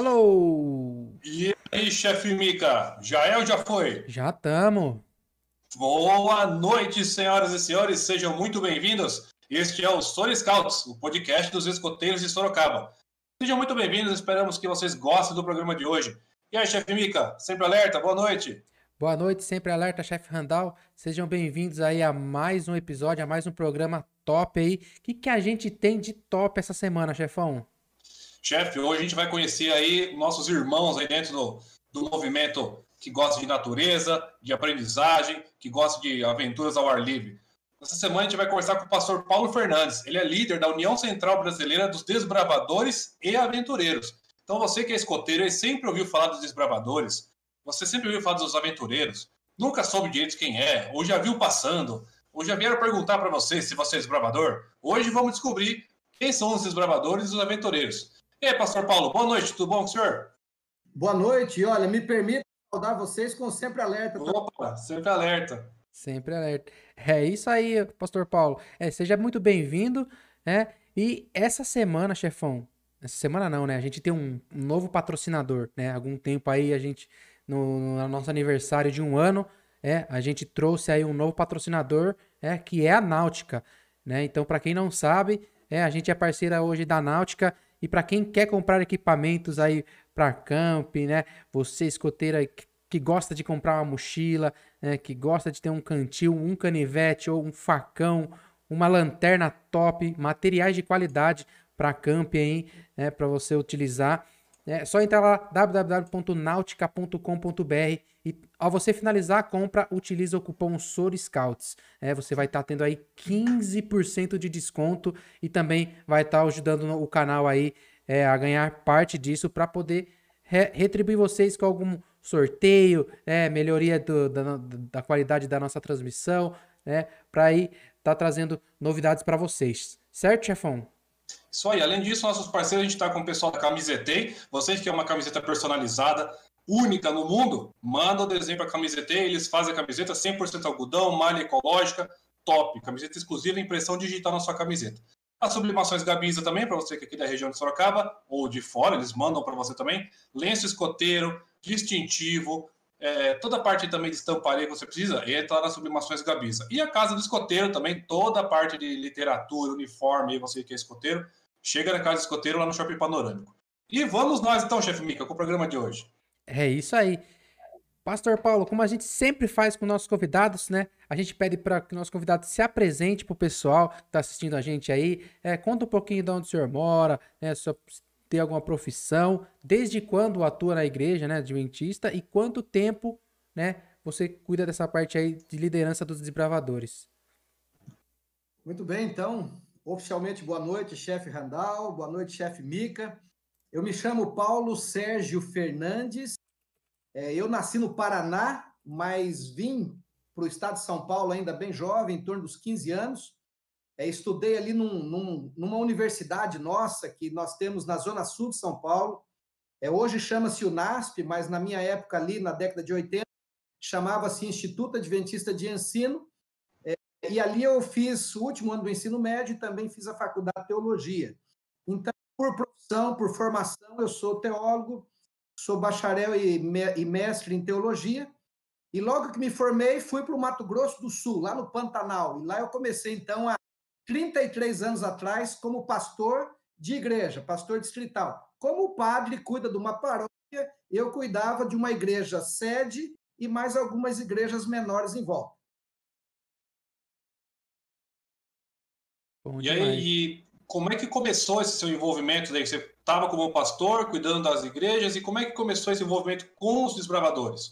Alô! E aí, chefe Mica? Já é ou já foi? Já estamos. Boa noite, senhoras e senhores, sejam muito bem-vindos. Este é o Story Scouts, o podcast dos escoteiros de Sorocaba. Sejam muito bem-vindos, esperamos que vocês gostem do programa de hoje. E aí, chefe Mica, sempre alerta, boa noite. Boa noite, sempre alerta, chefe Randall. Sejam bem-vindos aí a mais um episódio, a mais um programa top aí. O que, que a gente tem de top essa semana, chefão? Chefe, hoje a gente vai conhecer aí nossos irmãos aí dentro do, do movimento que gosta de natureza, de aprendizagem, que gosta de aventuras ao ar livre. Essa semana a gente vai conversar com o pastor Paulo Fernandes. Ele é líder da União Central Brasileira dos Desbravadores e Aventureiros. Então você que é escoteiro e sempre ouviu falar dos desbravadores, você sempre ouviu falar dos aventureiros, nunca soube direito quem é, ou já viu passando, ou já vieram perguntar para você se você é desbravador. Hoje vamos descobrir quem são os desbravadores e os aventureiros. E aí, pastor Paulo, boa noite, tudo bom com o senhor? Boa noite, olha, me permita saudar vocês com sempre alerta. Tá? Opa, sempre alerta. Sempre alerta. É isso aí, pastor Paulo. É, seja muito bem-vindo, né? E essa semana, chefão, essa semana não, né? A gente tem um, um novo patrocinador, né? Algum tempo aí a gente, no, no nosso aniversário de um ano, é, a gente trouxe aí um novo patrocinador, é, que é a Náutica, né? Então, para quem não sabe, é, a gente é parceira hoje da Náutica e para quem quer comprar equipamentos aí para camp, né? Você escoteira que gosta de comprar uma mochila, né? que gosta de ter um cantil, um canivete ou um facão, uma lanterna top, materiais de qualidade para camp aí, né? Para você utilizar. É só entrar lá www.nautica.com.br e ao você finalizar a compra, utiliza o cupom SORSCOUTS. É, você vai estar tá tendo aí 15% de desconto e também vai estar tá ajudando o canal aí é, a ganhar parte disso para poder re retribuir vocês com algum sorteio, é, melhoria do, da, da qualidade da nossa transmissão, né, para aí tá trazendo novidades para vocês. Certo, chefão? Isso aí. Além disso, nossos parceiros, a gente está com o pessoal da Camisetei. Vocês que é uma camiseta personalizada, única no mundo, manda o desenho para a Camisetei. Eles fazem a camiseta 100% algodão, malha ecológica, top. Camiseta exclusiva, impressão digital na sua camiseta. As sublimações Gabiza também, para você que é aqui da região de Sorocaba, ou de fora, eles mandam para você também. Lenço escoteiro, distintivo, é, toda a parte também de estamparia que você precisa, entra nas sublimações Gabiza. E a casa do escoteiro também, toda a parte de literatura, uniforme, você que é escoteiro, chega na casa do escoteiro lá no Shopping Panorâmico. E vamos nós então, chefe Mica, com o programa de hoje. É isso aí. Pastor Paulo, como a gente sempre faz com nossos convidados, né? A gente pede para que o nosso convidado se apresente para o pessoal que está assistindo a gente aí. É, conta um pouquinho de onde o senhor mora, né? Se tem alguma profissão, desde quando atua na igreja, né, adventista, e quanto tempo, né, você cuida dessa parte aí de liderança dos desbravadores. Muito bem, então, oficialmente boa noite, chefe Randall, boa noite, chefe Mica. Eu me chamo Paulo Sérgio Fernandes, é, eu nasci no Paraná, mas vim para o estado de São Paulo ainda bem jovem, em torno dos 15 anos, é, estudei ali num, num, numa universidade nossa que nós temos na Zona Sul de São Paulo. É, hoje chama-se UNASP, mas na minha época ali, na década de 80, chamava-se Instituto Adventista de Ensino. E ali eu fiz o último ano do ensino médio e também fiz a faculdade de teologia. Então, por profissão, por formação, eu sou teólogo, sou bacharel e, e mestre em teologia. E logo que me formei, fui para o Mato Grosso do Sul, lá no Pantanal. E lá eu comecei, então, a 33 anos atrás como pastor de igreja, pastor distrital. Como o padre cuida de uma paróquia, eu cuidava de uma igreja sede e mais algumas igrejas menores em volta. Bom, e aí, como é que começou esse seu envolvimento? Daí? Você estava como pastor, cuidando das igrejas, e como é que começou esse envolvimento com os desbravadores?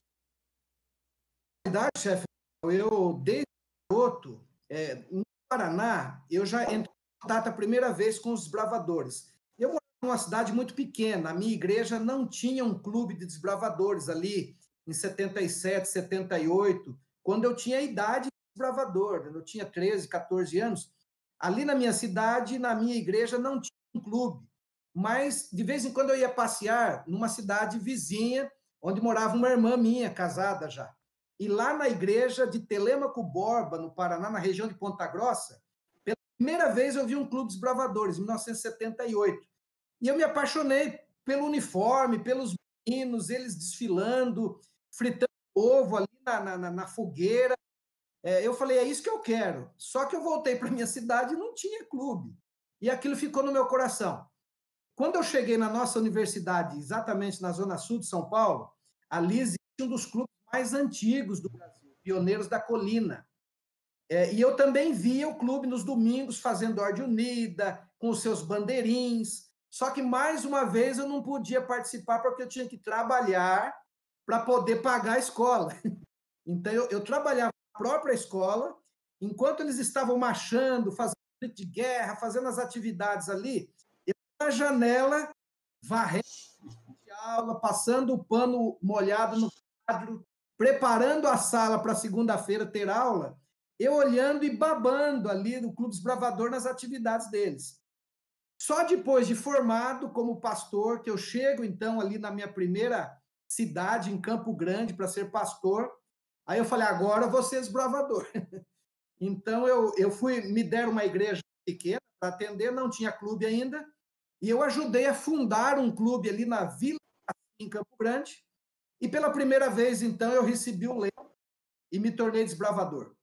Na verdade, chefe, eu, desde garoto, é, Paraná, eu já entrei em contato a primeira vez com os desbravadores. Eu morava numa cidade muito pequena, a minha igreja não tinha um clube de desbravadores ali em 77, 78, quando eu tinha a idade de desbravador, eu tinha 13, 14 anos. Ali na minha cidade, na minha igreja, não tinha um clube. Mas, de vez em quando, eu ia passear numa cidade vizinha, onde morava uma irmã minha, casada já. E lá na igreja de Telemaco Borba, no Paraná, na região de Ponta Grossa, pela primeira vez eu vi um clube dos bravadores, em 1978. E eu me apaixonei pelo uniforme, pelos meninos, eles desfilando, fritando ovo ali na, na, na fogueira. É, eu falei, é isso que eu quero. Só que eu voltei para minha cidade e não tinha clube. E aquilo ficou no meu coração. Quando eu cheguei na nossa universidade, exatamente na zona sul de São Paulo, ali existe um dos clubes mais antigos do Brasil, Pioneiros da Colina. É, e eu também via o clube nos domingos fazendo ordem unida, com os seus bandeirinhos. Só que, mais uma vez, eu não podia participar porque eu tinha que trabalhar para poder pagar a escola. Então, eu, eu trabalhava própria escola, enquanto eles estavam marchando, fazendo de guerra, fazendo as atividades ali, eu na janela, varrendo a aula, passando o pano molhado no quadro, preparando a sala para segunda-feira ter aula, eu olhando e babando ali no Clube Bravador nas atividades deles. Só depois de formado como pastor, que eu chego então ali na minha primeira cidade, em Campo Grande, para ser pastor, aí eu falei, agora vou ser desbravador. então eu, eu fui, me deram uma igreja pequena para atender, não tinha clube ainda, e eu ajudei a fundar um clube ali na Vila, em Campo Grande, e pela primeira vez, então, eu recebi o leão e me tornei desbravador.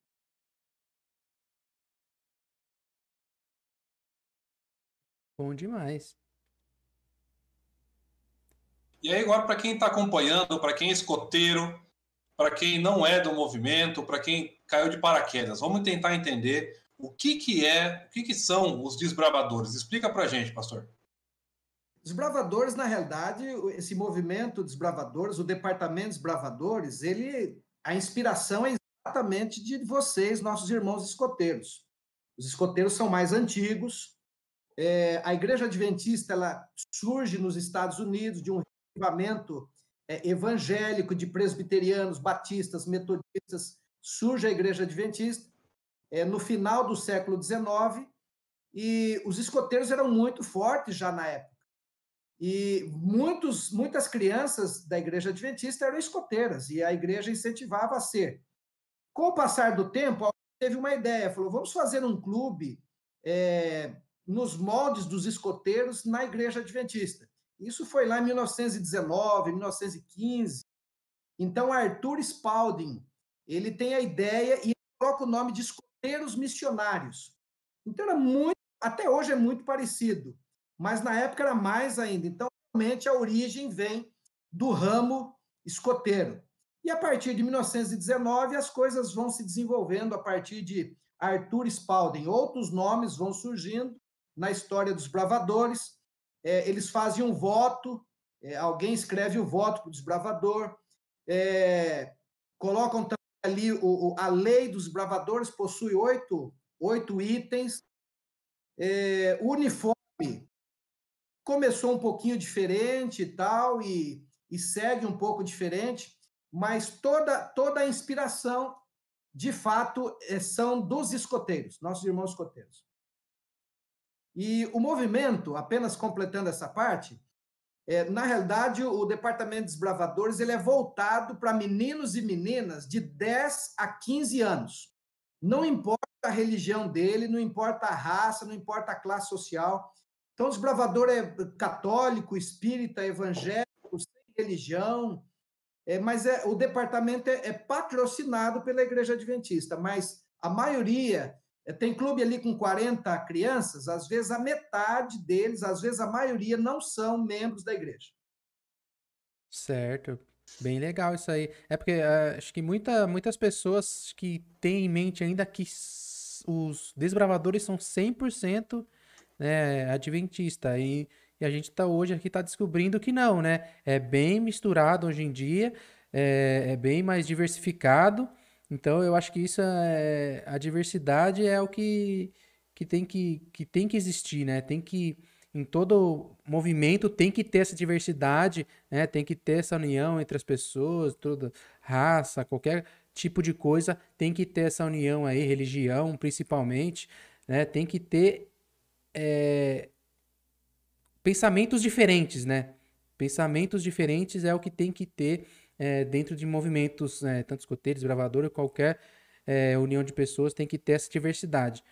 Bom demais. E aí, agora, para quem está acompanhando, para quem é escoteiro, para quem não é do movimento, para quem caiu de paraquedas, vamos tentar entender o que, que é, o que, que são os desbravadores. Explica para a gente, pastor. Desbravadores, na realidade, esse movimento Desbravadores, o departamento Desbravadores, ele, a inspiração é exatamente de vocês, nossos irmãos escoteiros. Os escoteiros são mais antigos. É, a Igreja Adventista ela surge nos Estados Unidos de um reavivamento é, evangélico de presbiterianos, batistas, metodistas. Surge a Igreja Adventista. é, no final do século XIX, e os escoteiros eram muito fortes já na época. E muitos, muitas crianças da igreja adventista eram escoteiras, e a igreja incentivava a ser. Com o passar do tempo, teve uma ideia, falou: vamos fazer um clube é, nos moldes dos escoteiros na igreja adventista. Isso foi lá em 1919, 1915. Então, Arthur Spalding, ele tem a ideia e coloca o nome de escoteiros missionários. Então, era muito, até hoje é muito parecido, mas na época era mais ainda. Então, realmente, a origem vem do ramo escoteiro. E a partir de 1919, as coisas vão se desenvolvendo a partir de Arthur Spalding. Outros nomes vão surgindo na história dos bravadores. É, eles fazem um voto, é, alguém escreve o voto para o desbravador, é, colocam também ali o, o, a lei dos bravadores, possui oito, oito itens. É, o uniforme começou um pouquinho diferente e tal, e, e segue um pouco diferente mas toda, toda a inspiração, de fato, é, são dos escoteiros, nossos irmãos escoteiros. E o movimento, apenas completando essa parte, é, na realidade, o Departamento de Desbravadores ele é voltado para meninos e meninas de 10 a 15 anos. Não importa a religião dele, não importa a raça, não importa a classe social. Então, o desbravador é católico, espírita, evangélico, sem religião, é, mas é, o departamento é, é, patrocinado pela Igreja Adventista, mas a maioria tem clube ali com 40 crianças, às vezes a metade deles, às vezes a maioria não são membros da igreja. Certo. Bem legal isso aí. É porque uh, acho que muita, muitas pessoas que têm em mente ainda que os desbravadores são 100% né, adventista. E e a gente tá hoje aqui tá descobrindo que não, né? É bem misturado hoje em dia, é, é bem mais diversificado. Então eu acho que isso é a diversidade é o que, que, tem que, que tem que existir, né? Tem que em todo movimento tem que ter essa diversidade, né? Tem que ter essa união entre as pessoas, toda raça, qualquer tipo de coisa, tem que ter essa união aí, religião principalmente, né? Tem que ter é, pensamentos diferentes, né? Pensamentos diferentes é o que tem que ter é, dentro de movimentos, é, tanto escoteiros, gravador, qualquer é, união de pessoas tem que ter essa diversidade.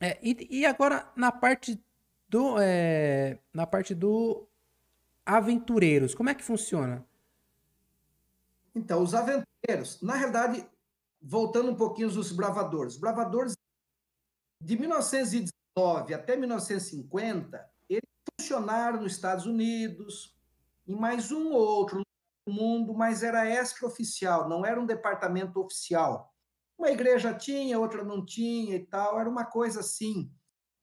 É, e, e, agora na parte do é, na parte do aventureiros, como é que funciona? Então, os aventureiros, na realidade, voltando um pouquinho os bravadores, bravadores de 1919 até 1950 funcionaram nos Estados Unidos, em mais um ou outro mundo, mas era extraoficial, não era um departamento oficial. Uma igreja tinha, outra não tinha e tal, era uma coisa assim,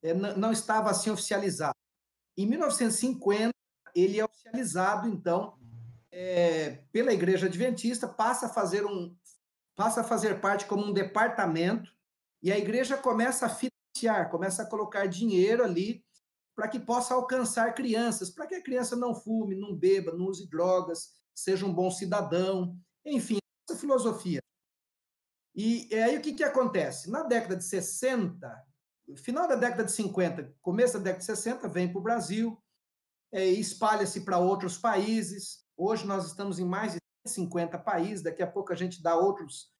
é, não estava assim oficializado. Em 1950, ele é oficializado, então, é, pela Igreja Adventista, passa a fazer um passa a fazer parte como um departamento e a igreja começa a financiar, começa a colocar dinheiro ali para que possa alcançar crianças, para que a criança não fume, não beba, não use drogas, seja um bom cidadão, enfim, essa filosofia. E aí o que, que acontece? Na década de 60, final da década de 50, começo da década de 60, vem para o Brasil, é, espalha-se para outros países. Hoje nós estamos em mais de 50 países, daqui a pouco a gente dá outros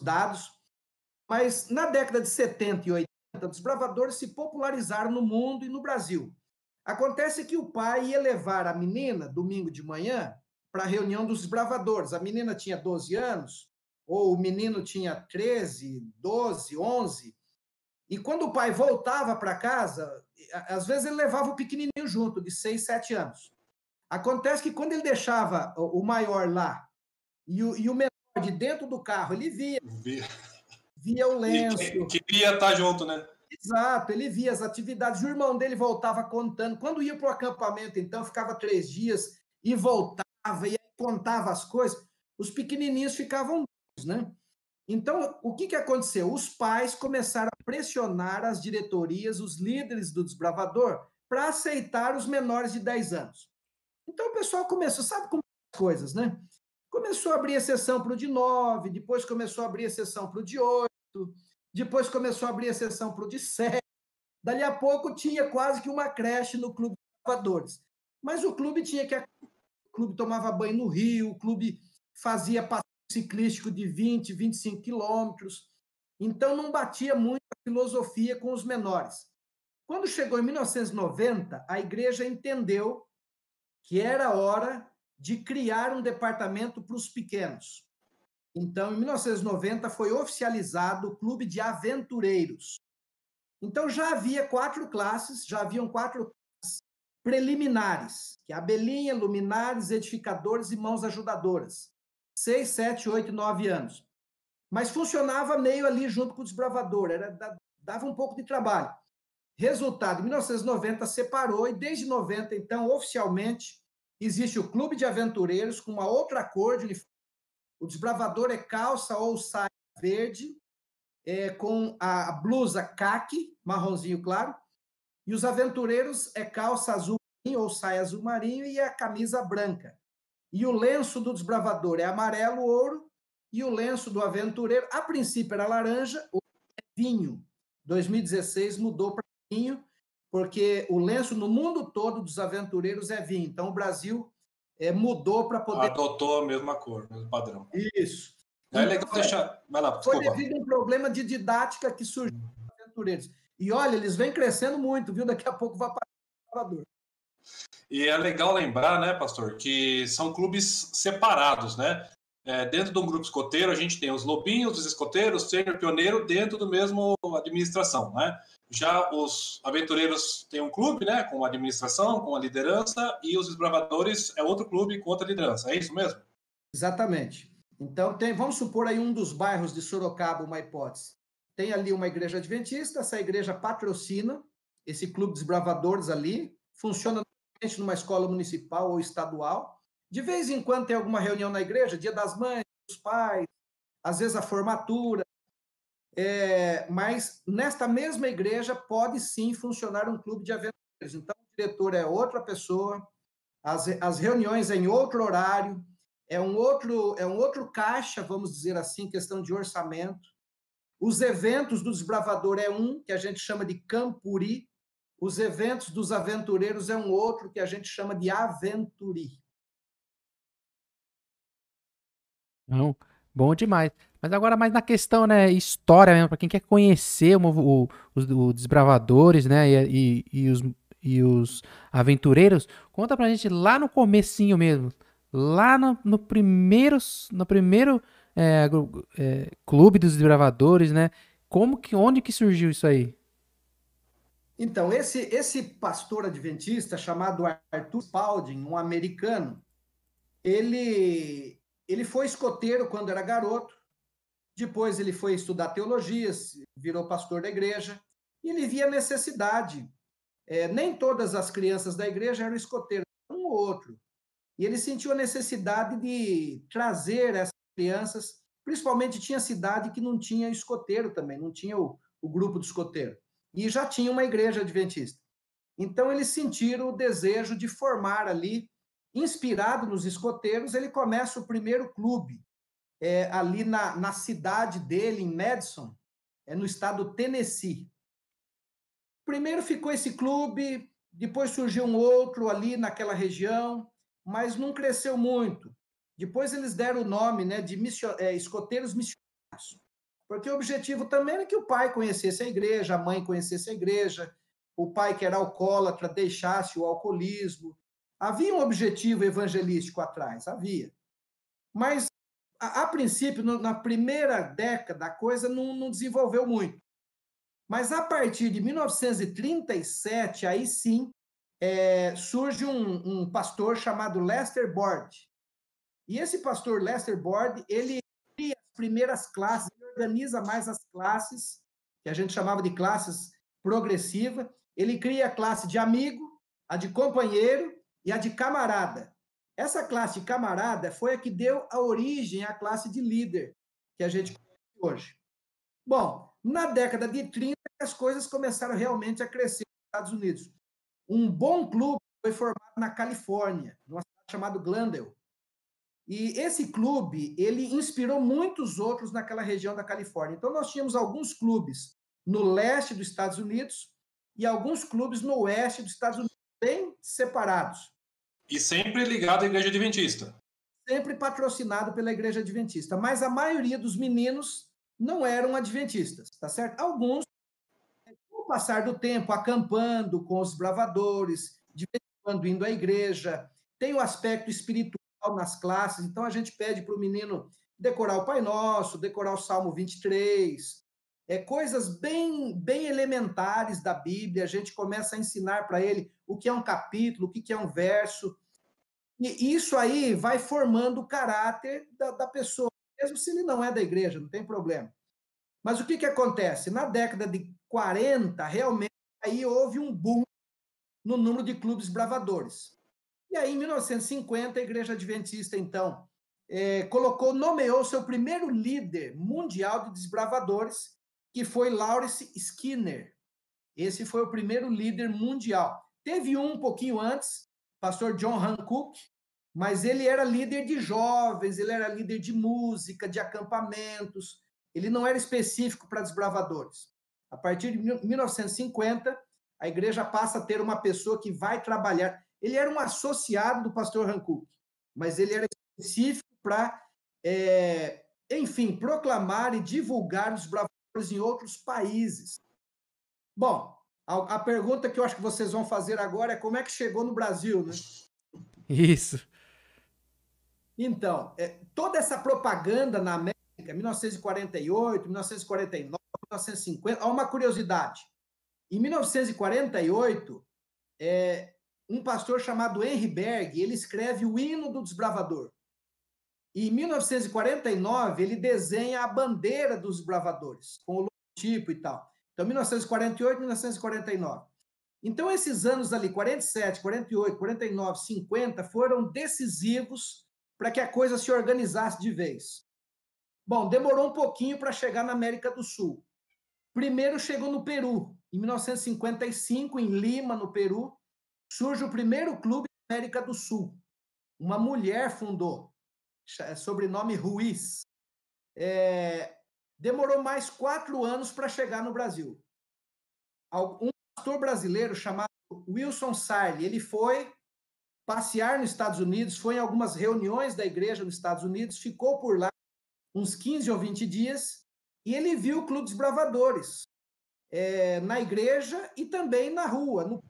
dados. Mas na década de 70 e 80, os bravadores se popularizaram no mundo e no Brasil. Acontece que o pai ia levar a menina, domingo de manhã, para a reunião dos bravadores. A menina tinha 12 anos, ou o menino tinha 13, 12, 11. E quando o pai voltava para casa, às vezes ele levava o pequenininho junto, de 6, 7 anos. Acontece que quando ele deixava o maior lá e o, e o menor de dentro do carro, ele via. via via o lenço. Que, queria estar junto, né? Exato, ele via as atividades. O irmão dele voltava contando. Quando ia para o acampamento, então, ficava três dias e voltava e contava as coisas. Os pequenininhos ficavam né? Então, o que, que aconteceu? Os pais começaram a pressionar as diretorias, os líderes do desbravador, para aceitar os menores de 10 anos. Então, o pessoal começou, sabe como as coisas, né? Começou a abrir exceção para o de 9, depois começou a abrir exceção para o de 8, depois começou a abrir exceção para o de sete. Dali a pouco tinha quase que uma creche no Clube dos Gravadores. Mas o clube tinha que. Clube tomava banho no rio, o clube fazia passeio ciclístico de 20, 25 quilômetros. Então não batia muito a filosofia com os menores. Quando chegou em 1990, a igreja entendeu que era hora de criar um departamento para os pequenos. Então, em 1990, foi oficializado o Clube de Aventureiros. Então, já havia quatro classes, já haviam quatro preliminares, que é Abelhinha, Luminares, Edificadores e Mãos Ajudadoras. Seis, sete, oito, nove anos. Mas funcionava meio ali junto com o desbravador, era, dava um pouco de trabalho. Resultado, em 1990 separou e desde 90, então, oficialmente, existe o Clube de Aventureiros com uma outra cor de uniforme. O desbravador é calça ou saia verde, é, com a blusa caque, marronzinho claro, e os aventureiros é calça azul marinho ou saia azul marinho e a camisa branca. E o lenço do desbravador é amarelo ouro e o lenço do aventureiro, a princípio era laranja, ou é vinho. 2016 mudou para vinho, porque o lenço no mundo todo dos aventureiros é vinho. Então o Brasil é, mudou para poder. Adotou a mesma cor, mesmo padrão. Isso. É então, legal deixar. Vai lá, desculpa. Foi devido a um problema de didática que surgiu nos aventureiros. E olha, eles vêm crescendo muito, viu? Daqui a pouco vai para o Salvador. E é legal lembrar, né, pastor, que são clubes separados, né? É, dentro de um grupo escoteiro, a gente tem os lobinhos, os escoteiros, sênior, pioneiro, dentro do mesmo administração, né? Já os aventureiros têm um clube, né, com a administração, com a liderança, e os desbravadores é outro clube com outra liderança. É isso mesmo? Exatamente. Então, tem, vamos supor aí um dos bairros de Sorocaba, uma hipótese. Tem ali uma igreja adventista, essa igreja patrocina esse clube de desbravadores ali, funciona numa escola municipal ou estadual. De vez em quando tem alguma reunião na igreja, dia das mães, dos pais, às vezes a formatura. É, mas nesta mesma igreja pode sim funcionar um clube de aventureiros. Então, o diretor é outra pessoa, as, as reuniões é em outro horário, é um outro é um outro caixa, vamos dizer assim, questão de orçamento. Os eventos do desbravador é um que a gente chama de campuri, os eventos dos aventureiros é um outro que a gente chama de aventuri. Não, bom demais. Mas agora mais na questão, né, história mesmo, para quem quer conhecer o, o, os, os desbravadores, né, e, e, e, os, e os aventureiros, conta pra gente lá no comecinho mesmo, lá no, no primeiro, no primeiro é, é, clube dos desbravadores, né, como que, onde que surgiu isso aí? Então, esse, esse pastor adventista chamado Arthur Spalding, um americano, ele, ele foi escoteiro quando era garoto, depois ele foi estudar teologia, virou pastor da igreja, e ele via necessidade. É, nem todas as crianças da igreja eram escoteiros, um ou outro. E ele sentiu a necessidade de trazer essas crianças, principalmente tinha cidade que não tinha escoteiro também, não tinha o, o grupo do escoteiro e já tinha uma igreja adventista. Então, eles sentiram o desejo de formar ali, inspirado nos escoteiros, ele começa o primeiro clube, é, ali na, na cidade dele, em Madison, é, no estado do Tennessee. Primeiro ficou esse clube, depois surgiu um outro ali naquela região, mas não cresceu muito. Depois eles deram o nome né, de mission, é, escoteiros missionários. Porque o objetivo também era que o pai conhecesse a igreja, a mãe conhecesse a igreja, o pai que era alcoólatra deixasse o alcoolismo. Havia um objetivo evangelístico atrás, havia. Mas, a, a princípio, no, na primeira década, a coisa não, não desenvolveu muito. Mas a partir de 1937, aí sim, é, surge um, um, pastor chamado Lester Board. E esse pastor Lester Board, ele cria as primeiras classes organiza mais as classes, que a gente chamava de classes progressiva. Ele cria a classe de amigo, a de companheiro e a de camarada. Essa classe de camarada foi a que deu a origem à classe de líder que a gente conhece hoje. Bom, na década de 30, as coisas começaram realmente a crescer nos Estados Unidos. Um bom clube foi formado na Califórnia, numa cidade chamada Glendale. E esse clube, ele inspirou muitos outros naquela região da Califórnia. Então, nós tínhamos alguns clubes no leste dos Estados Unidos e alguns clubes no oeste dos Estados Unidos, bem separados. E sempre ligado à Igreja Adventista. Sempre patrocinado pela Igreja Adventista. Mas a maioria dos meninos não eram adventistas, tá certo? Alguns, com o passar do tempo, acampando com os bravadores, de vez em quando indo à igreja, tem o aspecto espiritual nas classes, então a gente pede para o menino decorar o Pai Nosso, decorar o Salmo 23, é, coisas bem, bem elementares da Bíblia, a gente começa a ensinar para ele o que é um capítulo, o que é um verso, e isso aí vai formando o caráter da, da pessoa, mesmo se ele não é da igreja, não tem problema. Mas o que, que acontece? Na década de 40, realmente, aí houve um boom no número de clubes bravadores. E aí, em 1950, a Igreja Adventista, então, é, colocou, nomeou seu primeiro líder mundial de desbravadores, que foi Lawrence Skinner. Esse foi o primeiro líder mundial. Teve um um pouquinho antes, pastor John Hancock, mas ele era líder de jovens, ele era líder de música, de acampamentos, ele não era específico para desbravadores. A partir de 1950, a igreja passa a ter uma pessoa que vai trabalhar. Ele era um associado do pastor Hancock, mas ele era específico para, é, enfim, proclamar e divulgar os bravadores em outros países. Bom, a, a, pergunta que eu acho que vocês vão fazer agora é como é que chegou no Brasil, né? Isso. Então, é, toda essa propaganda na América, 1948, 1949, 1950, há uma curiosidade. Em 1948, é, um pastor chamado Henry Berg, ele escreve o hino do desbravador. E em 1949, ele desenha a bandeira dos desbravadores, com o logotipo e tal. Então, 1948, 1949. Então, esses anos ali, 47, 48, 49, 50, foram decisivos para que a coisa se organizasse de vez. Bom, demorou um pouquinho para chegar na América do Sul. Primeiro chegou no Peru, em 1955, em Lima, no Peru, surge o primeiro clube da América do Sul. Uma mulher fundou, sobrenome Ruiz. É, demorou mais quatro anos para chegar no Brasil. Um pastor brasileiro chamado Wilson Sarli, ele foi passear nos Estados Unidos, foi em algumas reuniões da igreja nos Estados Unidos, ficou por lá uns 15 ou 20 dias, e ele viu o Clube dos Bravadores é, na igreja e também na rua, no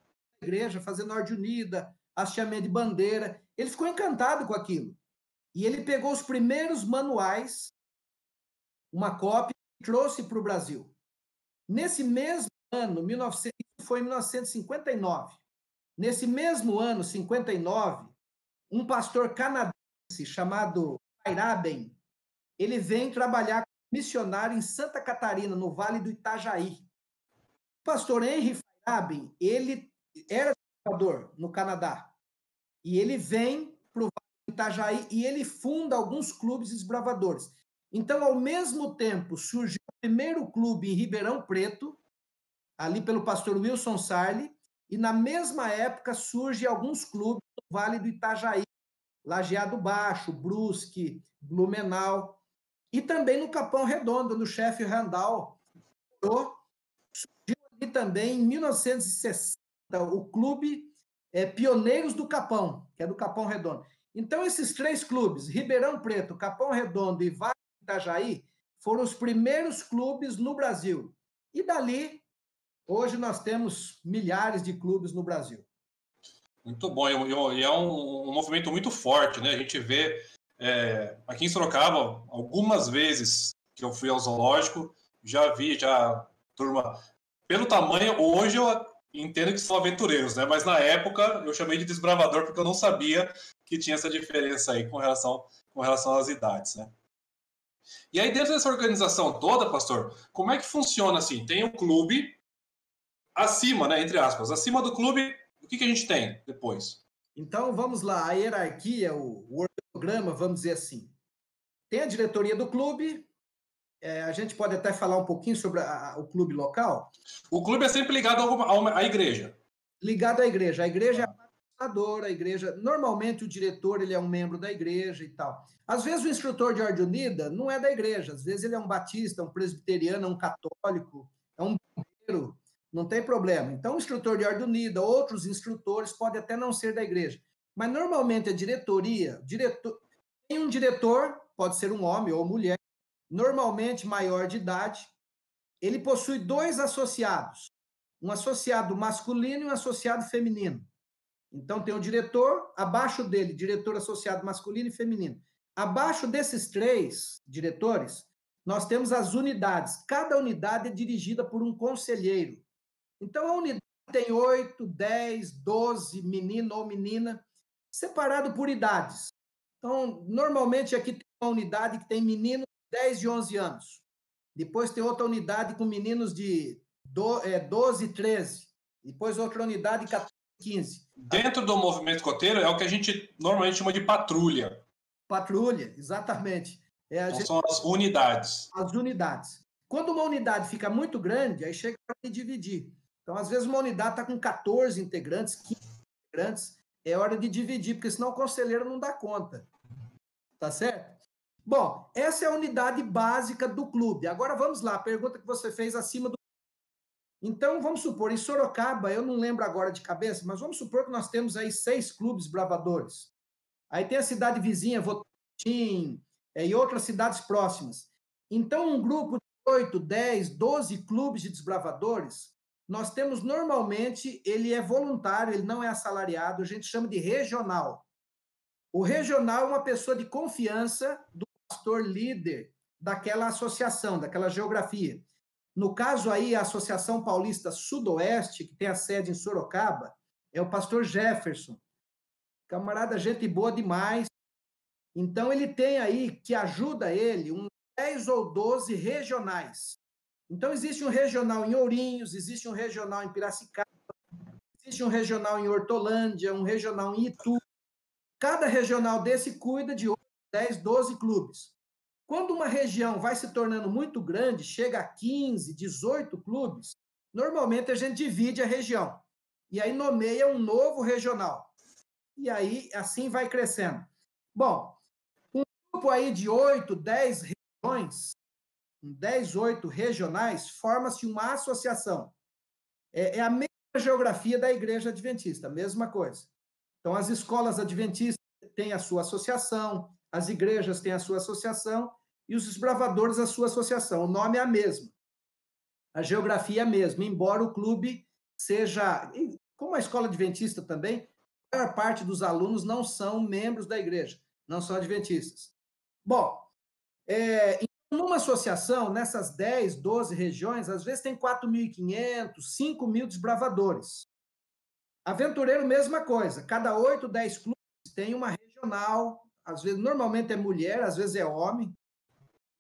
igreja, fazendo ordem unida, hasteamento de bandeira. Ele ficou encantado com aquilo. E ele pegou os primeiros manuais, uma cópia, e trouxe para o Brasil. Nesse mesmo ano, 1900, foi em 1959. Nesse mesmo ano, 59, um pastor canadense chamado Airaben, ele vem trabalhar como missionário em Santa Catarina, no Vale do Itajaí. O pastor Henry Feiraben, ele era desbravador no Canadá. E ele vem para o Itajaí e ele funda alguns clubes desbravadores. Então, ao mesmo tempo, surgiu o primeiro clube em Ribeirão Preto, ali pelo pastor Wilson Sarli, e na mesma época surgem alguns clubes no Vale do Itajaí, Lajeado Baixo, Brusque, Blumenau, e também no Capão Redondo, no chefe Randall. Surgiu ali também em 1960 então, o clube é Pioneiros do Capão, que é do Capão Redondo. Então, esses três clubes, Ribeirão Preto, Capão Redondo e Vale do Itajaí, foram os primeiros clubes no Brasil. E dali, hoje nós temos milhares de clubes no Brasil. Muito bom, e é um, um, movimento muito forte, né? A gente vê é, aqui em Sorocaba, algumas vezes que eu fui ao zoológico, já vi já turma. Pelo tamanho, hoje eu entendo que são aventureiros, né? Mas na época eu chamei de desbravador porque eu não sabia que tinha essa diferença aí com relação, com relação às idades, né? E aí, dentro dessa organização toda, pastor, como é que funciona assim? Tem um clube acima, né? Entre aspas, acima do clube, o que, que a gente tem depois? Então, vamos lá, a hierarquia, o, o organograma, vamos dizer assim. Tem a diretoria do clube, é, a gente pode até falar um pouquinho sobre a, a, o clube local? O clube é sempre ligado à igreja. Ligado à igreja. A igreja é a igreja, normalmente o diretor ele é um membro da igreja e tal. Às vezes o instrutor de ordem unida não é da igreja, às vezes ele é um batista, um presbiteriano, um católico, é um bombeiro, não tem problema. Então o instrutor de ordem unida, outros instrutores podem até não ser da igreja, mas normalmente a diretoria, diretor, tem um diretor, pode ser um homem ou mulher, normalmente maior de idade, ele possui dois associados, um associado masculino e um associado feminino. Então, tem o diretor, abaixo dele, diretor associado masculino e feminino. Abaixo desses três diretores, nós temos as unidades. Cada unidade é dirigida por um conselheiro. Então, a unidade tem oito, dez, doze menino ou menina, separado por idades. Então, normalmente aqui tem uma unidade que tem meninos de 10 e 11 anos. Depois tem outra unidade com meninos de 12 e 13. Depois outra unidade de 14 15. Dentro do movimento coteiro é o que a gente normalmente chama de patrulha. Patrulha, exatamente. É então gente... São as unidades. As unidades. Quando uma unidade fica muito grande, aí chega para dividir. Então, às vezes, uma unidade está com 14 integrantes, 15 integrantes, é hora de dividir, porque senão o conselheiro não dá conta. Tá certo? Bom, essa é a unidade básica do clube. Agora vamos lá, a pergunta que você fez acima do então, vamos supor, em Sorocaba, eu não lembro agora de cabeça, mas vamos supor que nós temos aí seis clubes bravadores. Aí tem a cidade vizinha, Votim, é, e outras cidades próximas. Então, um grupo de 8, 10, 12 clubes de desbravadores, nós temos normalmente, ele é voluntário, ele não é assalariado, a gente chama de regional. O regional é uma pessoa de confiança do pastor líder daquela associação, daquela geografia. No caso aí, a Associação Paulista Sudoeste, que tem a sede em Sorocaba, é o pastor Jefferson. Camarada, gente boa demais. Então, ele tem aí, que ajuda ele, uns 10 ou 12 regionais. Então, existe um regional em Ourinhos, existe um regional em Piracicaba, existe um regional em Hortolândia, um regional em Itu. Cada regional desse cuida de 10, 12 clubes. Quando uma região vai se tornando muito grande, chega a 15, 18 clubes, normalmente a gente divide a região. E aí nomeia um novo regional. E aí assim vai crescendo. Bom, um grupo aí de 8, 10 regiões, 10, 8 regionais, forma-se uma associação. É, é a mesma geografia da Igreja Adventista, mesma coisa. Então, as escolas adventistas têm a sua associação, as igrejas têm a sua associação e os desbravadores a sua associação. O nome é a mesma. A geografia é a mesma, embora o clube seja, como a escola adventista também, a maior parte dos alunos não são membros da igreja, não são adventistas. Bom, é, numa associação, nessas 10, 12 regiões, às vezes tem 4.500, 5.000 desbravadores. Aventureiro, mesma coisa. Cada 8, 10 clubes tem uma regional, às vezes, normalmente é mulher, às vezes é homem.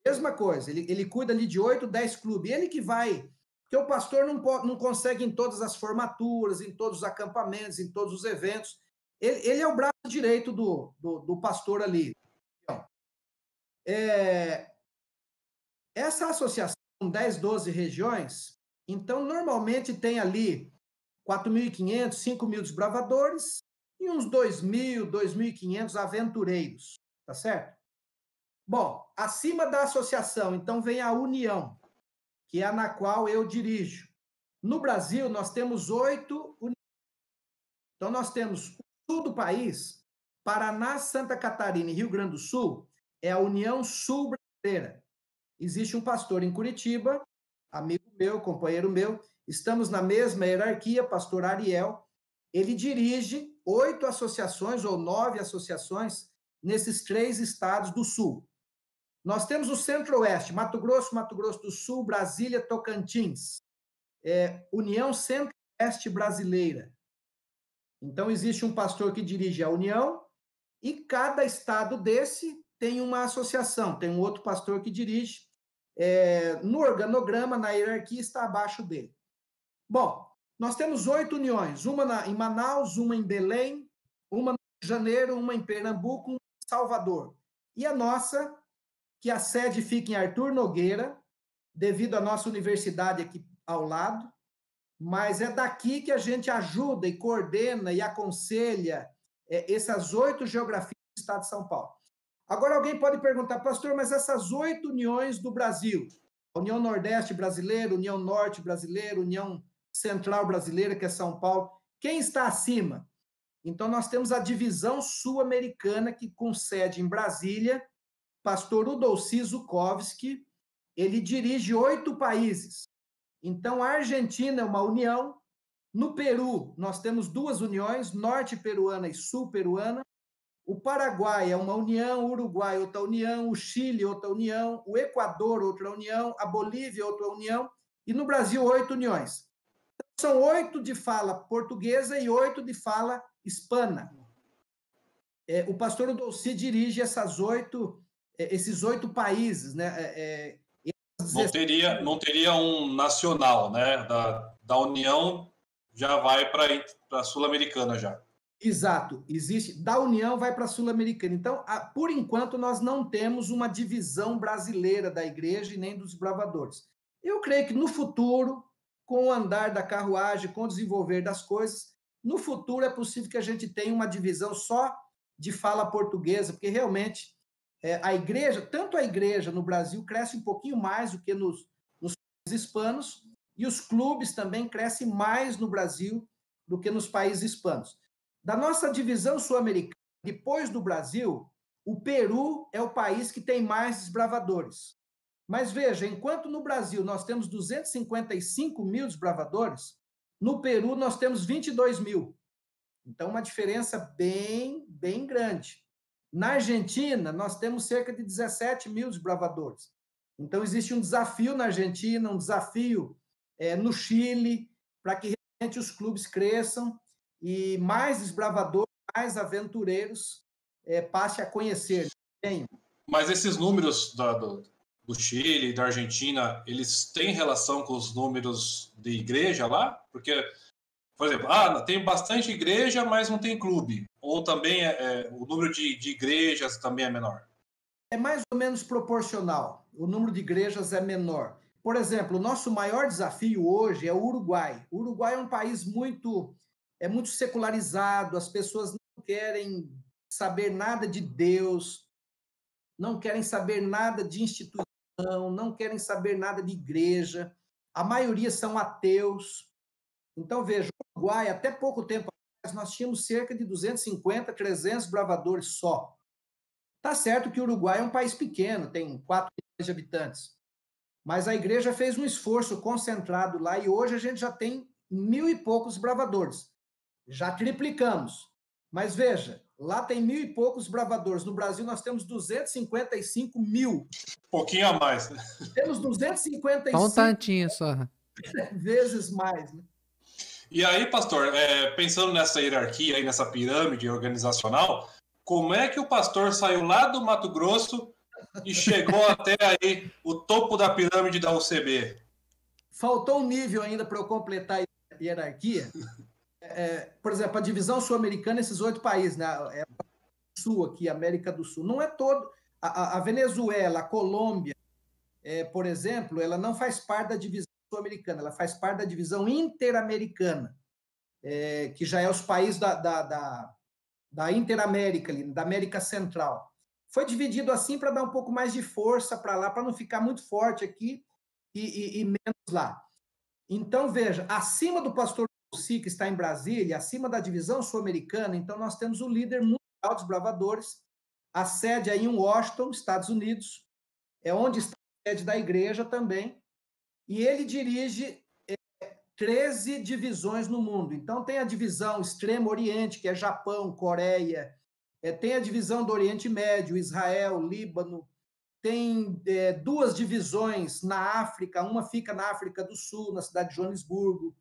Mesma coisa, ele, ele cuida ali de 8, 10 clubes. Ele que vai. Porque o pastor não, pode, não consegue em todas as formaturas, em todos os acampamentos, em todos os eventos. Ele, ele é o braço direito do, do, do pastor ali. É, essa associação com 10, 12 regiões, então, normalmente tem ali 4.500, 5.000 desbravadores e uns 2.000, 2.500 aventureiros, tá certo? Bom, acima da associação, então vem a união, que é a na qual eu dirijo. No Brasil, nós temos oito uniões. Então, nós temos o sul do país, Paraná, Santa Catarina e Rio Grande do Sul, é a União Sul Brasileira. Existe um pastor em Curitiba, amigo meu, companheiro meu, estamos na mesma hierarquia, pastor Ariel. Ele dirige oito associações ou nove associações nesses três estados do Sul. Nós temos o Centro-Oeste, Mato Grosso, Mato Grosso do Sul, Brasília, Tocantins. É, União Centro-Oeste Brasileira. Então, existe um pastor que dirige a União e cada estado desse tem uma associação, tem um outro pastor que dirige. É, no organograma, na hierarquia, está abaixo dele. Bom, nós temos oito uniões: uma na, em Manaus, uma em Belém, uma no Rio de Janeiro, uma em Pernambuco, uma em Salvador. E a nossa que a sede fique em Arthur Nogueira, devido à nossa universidade aqui ao lado. mas é daqui que a gente ajuda e coordena e aconselha é, essas oito geografias do Estado de São Paulo. Agora alguém pode perguntar, pastor, mas essas oito uniões do Brasil, União Nordeste brasileira, União Norte brasileira, União Central brasileira, que é São Paulo, quem está acima? Então, nós temos a divisão sul-americana, que com sede em Brasília, pastor Udolci Zukovski, ele dirige oito países. Então, a Argentina é uma união. No Peru, nós temos duas uniões, norte-peruana e sul-peruana. O Paraguai é uma união, o Uruguai outra união, o Chile outra união, o Equador outra união, a Bolívia outra união, e no Brasil oito uniões. Então, são oito de fala portuguesa e oito de fala hispana. É, o pastor Udolci dirige essas oito, é, esses oito países, né? É, é não teria, não teria um nacional, né? Da, da União já vai para a Sul-Americana já. Exato, existe. Da União vai para a Sul-Americana. Então, a, por enquanto, nós não temos uma divisão brasileira da igreja e nem dos bravadores. Eu creio que no futuro, com o andar da carruagem, com o desenvolver das coisas, no futuro é possível que a gente tenha uma divisão só de fala portuguesa, porque realmente é, a igreja, tanto a igreja no Brasil cresce um pouquinho mais do que nos, nos hispanos, e os clubes também crescem mais no Brasil do que nos países hispanos. Da nossa divisão sul-americana, depois do Brasil, o Peru é o país que tem mais desbravadores. Mas veja, enquanto no Brasil nós temos 255 mil desbravadores, no Peru nós temos 22 mil. Então, uma diferença bem, bem grande. Na Argentina, nós temos cerca de 17 mil desbravadores. Então, existe um desafio na Argentina, um desafio é, no Chile, para que realmente os clubes cresçam e mais desbravadores, mais aventureiros é, passe a conhecer. Mas esses números da, do, do Chile, da Argentina, eles têm relação com os números de igreja lá? Porque por exemplo, ah, tem bastante igreja, mas não tem clube. Ou também é, é, o número de, de igrejas também é menor? É mais ou menos proporcional. O número de igrejas é menor. Por exemplo, o nosso maior desafio hoje é o Uruguai. O Uruguai é um país muito é muito secularizado, as pessoas não querem saber nada de Deus, não querem saber nada de instituição, não querem saber nada de igreja. A maioria são ateus. Então, veja, o Uruguai, até pouco tempo atrás, nós tínhamos cerca de 250, 300 bravadores só. Tá certo que o Uruguai é um país pequeno, tem 4 milhões de habitantes. Mas a igreja fez um esforço concentrado lá e hoje a gente já tem mil e poucos bravadores. Já triplicamos. Mas veja, lá tem mil e poucos bravadores. No Brasil nós temos 255 mil. Pouquinho a mais. Temos 255. Só um tantinho só. Vezes mais, né? E aí, pastor, é, pensando nessa hierarquia aí, nessa pirâmide organizacional, como é que o pastor saiu lá do Mato Grosso e chegou até aí o topo da pirâmide da UCB? Faltou um nível ainda para eu completar a hierarquia. É, por exemplo, a divisão sul-americana, esses oito países, né? É sul aqui, América do Sul, não é todo. A, a Venezuela, a Colômbia, é, por exemplo, ela não faz parte da divisão sul-americana, ela faz parte da divisão interamericana, é, que já é os países da, da, da, da Interamérica, da América Central. Foi dividido assim para dar um pouco mais de força para lá, para não ficar muito forte aqui e, e, e, menos lá. Então, veja, acima do pastor Que está em Brasília, acima da divisão sul-americana, então nós temos o líder mundial dos bravadores, a sede aí em Washington, Estados Unidos, é onde está a sede da igreja também, e ele dirige é, 13 divisões no mundo. Então, tem a divisão Extremo Oriente, que é Japão, Coreia, é, tem a divisão do Oriente Médio, Israel, Líbano, tem é, duas divisões na África, uma fica na África do Sul, na cidade de Joanesburgo,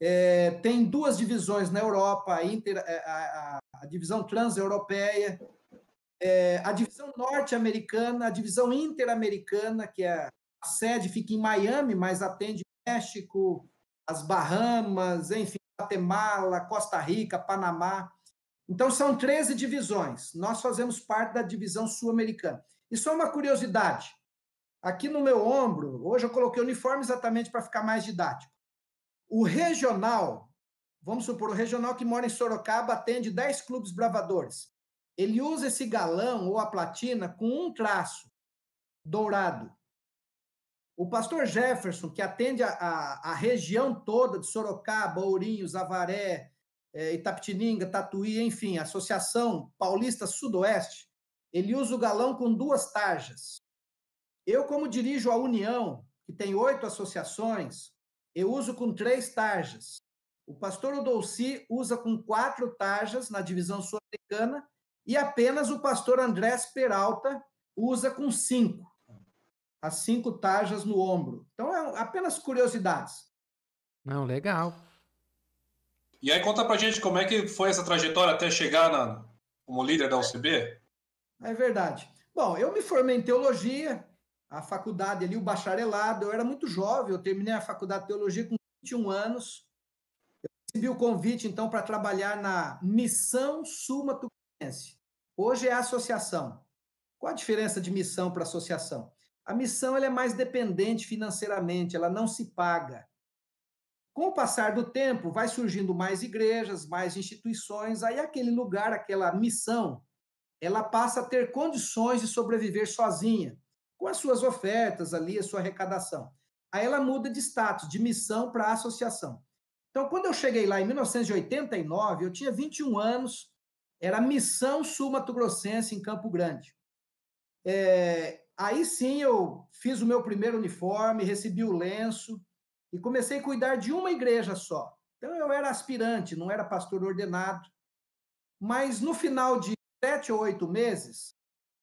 é, tem duas divisões na Europa, a, inter, é, a, a, a divisão transeuropeia, é, a divisão norte-americana, a divisão interamericana, que é a sede fica em Miami, mas atende México, as Bahamas, enfim, Guatemala, Costa Rica, Panamá. Então, são 13 divisões. Nós fazemos parte da divisão sul-americana. E só uma curiosidade: aqui no meu ombro, hoje eu coloquei uniforme exatamente para ficar mais didático. O regional, vamos supor, o regional que mora em Sorocaba atende 10 clubes bravadores. Ele usa esse galão ou a platina com um traço dourado. O pastor Jefferson, que atende a, a, a região toda de Sorocaba, Ourinhos, Avaré, é, Itapetininga, Tatuí, enfim, Associação Paulista Sudoeste, ele usa o galão com duas tarjas. Eu, como dirijo a União, que tem oito associações, eu uso com três tarjas. O pastor Odolci usa com quatro tarjas na divisão sul-americana e apenas o pastor Andrés Peralta usa com cinco. As cinco tarjas no ombro. Então, é apenas curiosidades. Não, legal. E aí conta pra gente como é que foi essa trajetória até chegar na, como líder da UCB? É verdade. Bom, eu me formei em teologia, a faculdade ali, o bacharelado, eu era muito jovem, eu terminei a faculdade de teologia com 21 anos. Eu recebi o convite, então, para trabalhar na Missão Suma Tucumense. Hoje é a associação. Qual a diferença de missão para associação? A missão ela é mais dependente financeiramente, ela não se paga. Com o passar do tempo, vai surgindo mais igrejas, mais instituições, aí aquele lugar, aquela missão, ela passa a ter condições de sobreviver sozinha, com as suas ofertas ali, a sua arrecadação. Aí ela muda de status, de missão para associação. Então, quando eu cheguei lá em 1989, eu tinha 21 anos, era Missão Sul Mato Grossense, em Campo Grande. É, aí sim eu fiz o meu primeiro uniforme, recebi o lenço, e comecei a cuidar de uma igreja só. Então eu era aspirante, não era pastor ordenado. Mas no final de sete ou oito meses,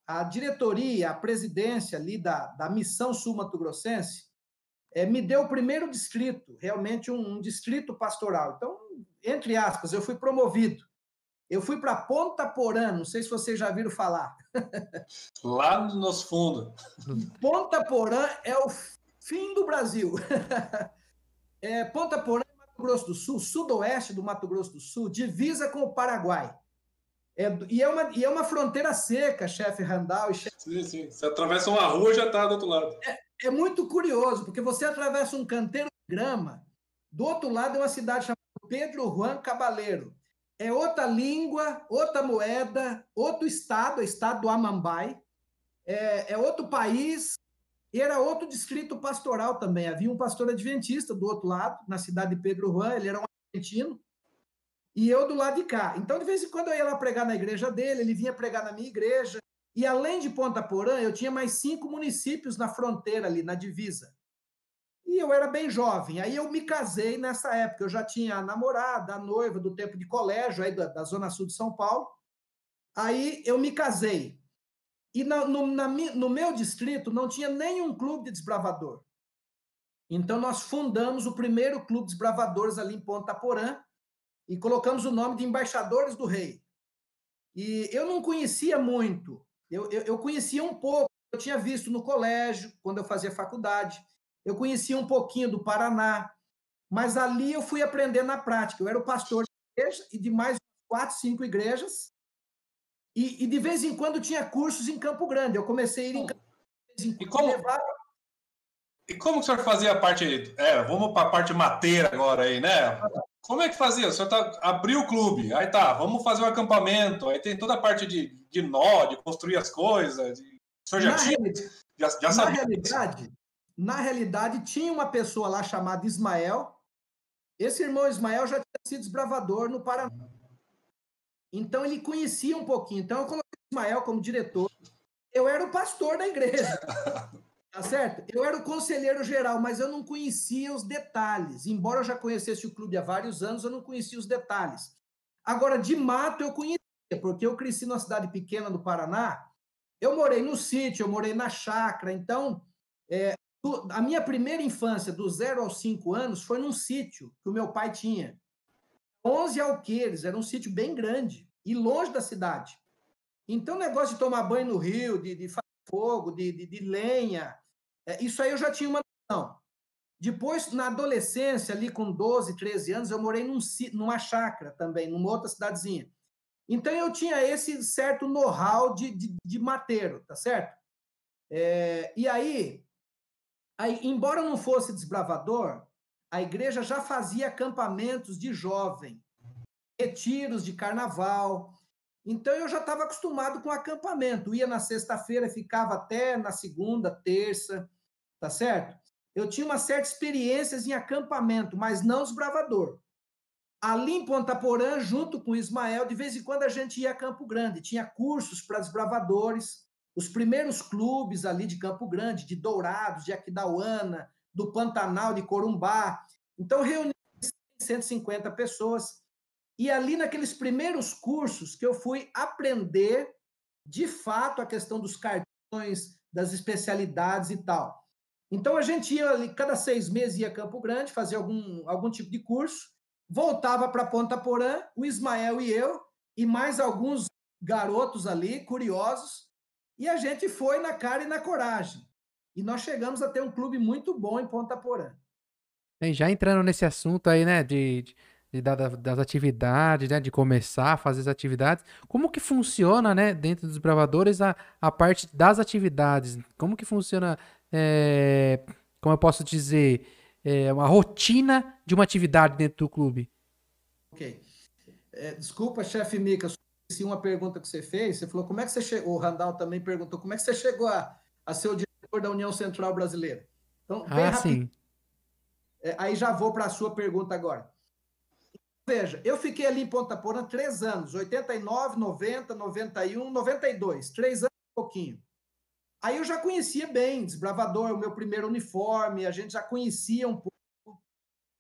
a diretoria, a presidência ali da, da missão sul-mato grossense, é, me deu o primeiro distrito, realmente um, um, distrito pastoral. Então, entre aspas, eu fui promovido. Eu fui para Ponta Porã, não sei se vocês já viram falar. Lá nos fundos. Ponta Porã é o fim do Brasil. É, Ponta Porã, Mato Grosso do Sul, sudoeste do Mato Grosso do Sul, divisa com o Paraguai. É, e, é uma, e é uma fronteira seca, chefe Randall e chefe... Sim, sim. Você atravessa uma rua já está do outro lado. É, é muito curioso, porque você atravessa um canteiro de grama, do outro lado é uma cidade chamada Pedro Juan Cabaleiro. É outra língua, outra moeda, outro estado, é o estado do Amambai. É, é outro país, e era outro distrito pastoral também. Havia um pastor adventista do outro lado, na cidade de Pedro Juan, ele era um argentino, e eu do lado de cá. Então, de vez em quando eu ia lá pregar na igreja dele, ele vinha pregar na minha igreja. E além de Ponta Porã, eu tinha mais cinco municípios na fronteira ali, na divisa. E eu era bem jovem. Aí eu me casei nessa época. Eu já tinha a namorada, a noiva do tempo de colégio, aí da, da Zona Sul de São Paulo. Aí eu me casei. E na, no, na, no meu distrito não tinha nenhum clube de desbravador. Então nós fundamos o primeiro clube de desbravadores ali em Ponta Porã e colocamos o nome de Embaixadores do Rei. E eu não conhecia muito, eu, eu, eu conhecia um pouco, eu tinha visto no colégio, quando eu fazia faculdade, eu conhecia um pouquinho do Paraná, mas ali eu fui aprender na prática. Eu era o pastor de igreja e de mais quatro, cinco igrejas, e, e, de vez em quando tinha cursos em Campo Grande. Eu comecei a ir em Campo Grande. E como, e como que o senhor fazia a parte. É, vamos para a parte mateira agora aí, né? Como é que fazia? O senhor tá, abriu o clube, aí tá, vamos fazer um acampamento, aí tem toda a parte de, de nó, de construir as coisas. De... O senhor já na tinha. Já, já na realidade, na realidade, tinha uma pessoa lá chamada Ismael. Esse irmão Ismael já tinha sido desbravador no Paraná. Então ele conhecia um pouquinho. Então eu coloquei Ismael como diretor. Eu era o pastor da igreja. Tá certo? Eu era o conselheiro geral, mas eu não conhecia os detalhes. Embora eu já conhecesse o clube há vários anos, eu não conhecia os detalhes. Agora, de mato eu conhecia, porque eu cresci numa cidade pequena do Paraná. Eu morei no sítio, eu morei na chácara. Então, é, a minha primeira infância, do zero aos cinco anos, foi num sítio que o meu pai tinha. 11 alqueires, era um sítio bem grande e longe da cidade. Então, o negócio de tomar banho no rio, de, de fazer fogo, de, de, de lenha, é, isso aí eu já tinha uma noção. Depois, na adolescência, ali com 12, 13 anos, eu morei num, numa chácara também, numa outra cidadezinha. Então, eu tinha esse certo know-how de, de, de, mateiro, tá certo? É, e aí, aí, embora não fosse desbravador, a igreja já fazia acampamentos de jovem, retiros de carnaval. Então eu já estava acostumado com acampamento. Ia na sexta-feira, ficava até na segunda, terça, tá certo? Eu tinha uma certa experiência em acampamento, mas não desbravador. Ali em Ponta Porã, junto com Ismael, de vez em quando a gente ia a Campo Grande. Tinha cursos para desbravadores, os primeiros clubes ali de Campo Grande, de Dourados, de Aquidauana, do Pantanal, de Corumbá. Então, reuni 150 pessoas. E ali, naqueles primeiros cursos, que eu fui aprender, de fato, a questão dos cartões, das especialidades e tal. Então, a gente ia ali, cada seis meses ia a Campo Grande, fazer algum, algum tipo de curso, voltava para Ponta Porã, o Ismael e eu, e mais alguns garotos ali, curiosos, e a gente foi na cara e na coragem. E nós chegamos a ter um clube muito bom em Ponta Porã. Já entrando nesse assunto aí, né, de, de, de das atividades, né, de começar a fazer as atividades, como que funciona, né, dentro dos bravadores a, a parte das atividades? Como que funciona, é, como eu posso dizer, é, uma rotina de uma atividade dentro do clube? Ok. É, desculpa, chefe Mica, se uma pergunta que você fez, você falou como é que você chegou, o Randall também perguntou como é que você chegou a, a ser o diretor da União Central Brasileira. Então, bem ah, rápido. sim. É, aí já vou para a sua pergunta agora. Veja, eu fiquei ali em Ponta Porã três anos, 89, 90, 91, 92, três anos e pouquinho. Aí eu já conhecia bem, desbravador, o meu primeiro uniforme, a gente já conhecia um pouco.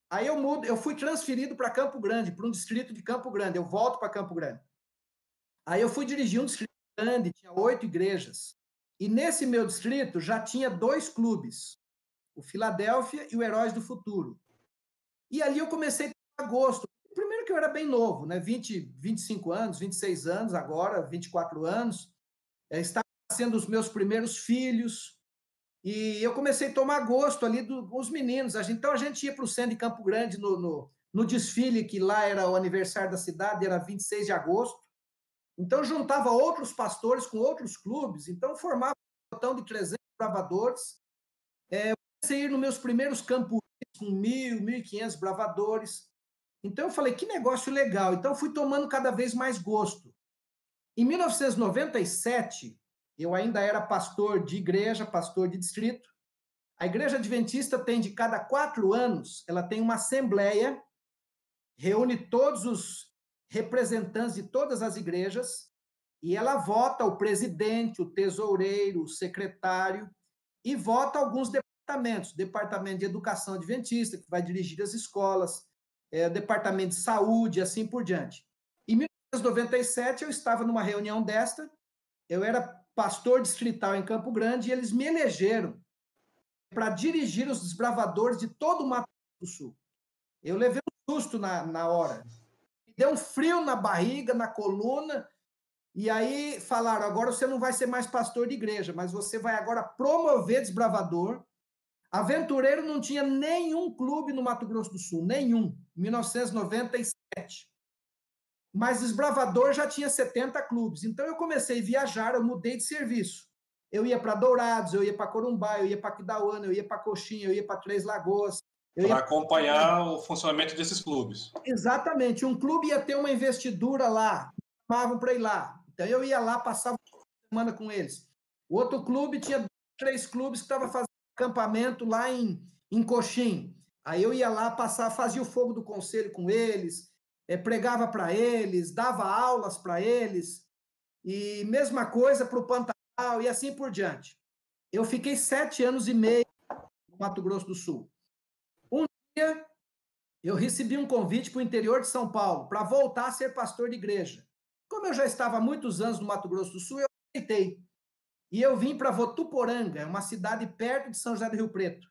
Aí eu mudo, eu fui transferido para Campo Grande, para um distrito de Campo Grande. Eu volto para Campo Grande. Aí eu fui dirigir um distrito grande, tinha oito igrejas. E nesse meu distrito já tinha dois clubes, o Filadélfia e o Heróis do Futuro. E ali eu comecei a gosto. Primeiro que eu era bem novo, né? 20, 25 anos, 26 anos agora, 24 anos. É, estava sendo os meus primeiros filhos. E eu comecei a tomar gosto ali dos do, meninos. A gente, então a gente ia para o Centro de Campo Grande no, no, no desfile, que lá era o aniversário da cidade, era 26 de agosto. Então, juntava outros pastores com outros clubes, então formava um botão de 300 bravadores. É, eu comecei a ir nos meus primeiros campos com 1.000, 1.500 bravadores. Então, eu falei, que negócio legal. Então, fui tomando cada vez mais gosto. Em 1997, eu ainda era pastor de igreja, pastor de distrito. A igreja adventista tem, de cada quatro anos, ela tem uma assembleia, reúne todos os representantes de todas as igrejas, e ela vota o presidente, o tesoureiro, o secretário, e vota alguns departamentos, departamento de educação adventista, que vai dirigir as escolas, é, departamento de saúde, assim por diante. Em 1997, eu estava numa reunião desta, eu era pastor distrital em Campo Grande, e eles me elegeram para dirigir os desbravadores de todo o Mato Grosso do Sul. Eu levei um susto na, na hora deu um frio na barriga, na coluna, e aí falaram: agora você não vai ser mais pastor de igreja, mas você vai agora promover desbravador. Aventureiro não tinha nenhum clube no Mato Grosso do Sul, nenhum, 1997. Mas desbravador já tinha 70 clubes. Então eu comecei a viajar, eu mudei de serviço. Eu ia para Dourados, eu ia para Corumbá, eu ia para Quidauana, eu ia para Coxinha, eu ia para Três Lagoas, para ia... acompanhar o funcionamento desses clubes. Exatamente. Um clube ia ter uma investidura lá, chamavam para ir lá. Então eu ia lá, passava uma semana com eles. O outro clube tinha três clubes que estavam fazendo acampamento lá em, em Coxim. Aí eu ia lá, passar, fazia o fogo do conselho com eles, é, pregava para eles, dava aulas para eles, e mesma coisa para o Pantanal e assim por diante. Eu fiquei sete anos e meio no Mato Grosso do Sul dia, eu recebi um convite para o interior de São Paulo para voltar a ser pastor de igreja. Como eu já estava há muitos anos no Mato Grosso do Sul, eu aceitei. E eu vim para Votuporanga, uma cidade perto de São José do Rio Preto.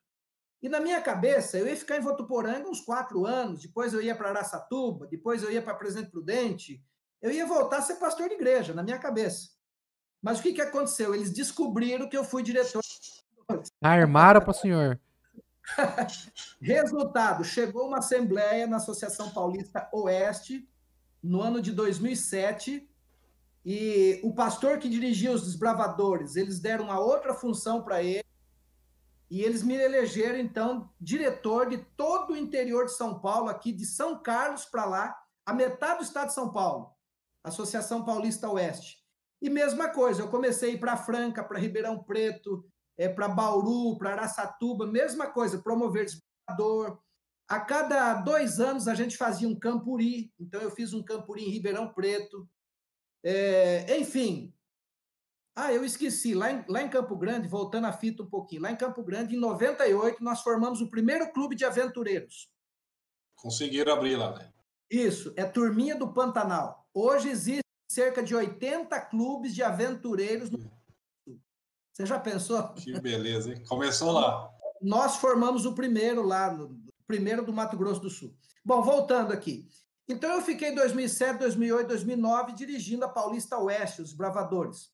E na minha cabeça, eu ia ficar em Votuporanga uns quatro anos, depois eu ia para Araçatuba, depois eu ia para Presidente Prudente, eu ia voltar a ser pastor de igreja, na minha cabeça. Mas o que, que aconteceu? Eles descobriram que eu fui diretor. Armaram para o senhor. Resultado: chegou uma assembleia na Associação Paulista Oeste no ano de 2007 e o pastor que dirigia os desbravadores, eles deram uma outra função para ele e eles me elegeram, então, diretor de todo o interior de São Paulo, aqui de São Carlos para lá, a metade do estado de São Paulo, Associação Paulista Oeste. E mesma coisa, eu comecei para Franca, para Ribeirão Preto, é, para Bauru, para Araçatuba, mesma coisa, promover desbravador. A cada dois anos a gente fazia um campuri, então eu fiz um campuri em Ribeirão Preto. É, enfim, ah, eu esqueci, lá em, lá em Campo Grande, voltando a fita um pouquinho, lá em Campo Grande, em 98, nós formamos o primeiro clube de aventureiros. Conseguiram abrir lá, né? Isso, é Turminha do Pantanal. Hoje existe cerca de 80 clubes de aventureiros no Você já pensou? Que beleza, hein? Começou lá. Nós formamos o primeiro lá, no, primeiro do Mato Grosso do Sul. Bom, voltando aqui. Então eu fiquei em 2007, 2008, 2009 dirigindo a Paulista Oeste, os Bravadores.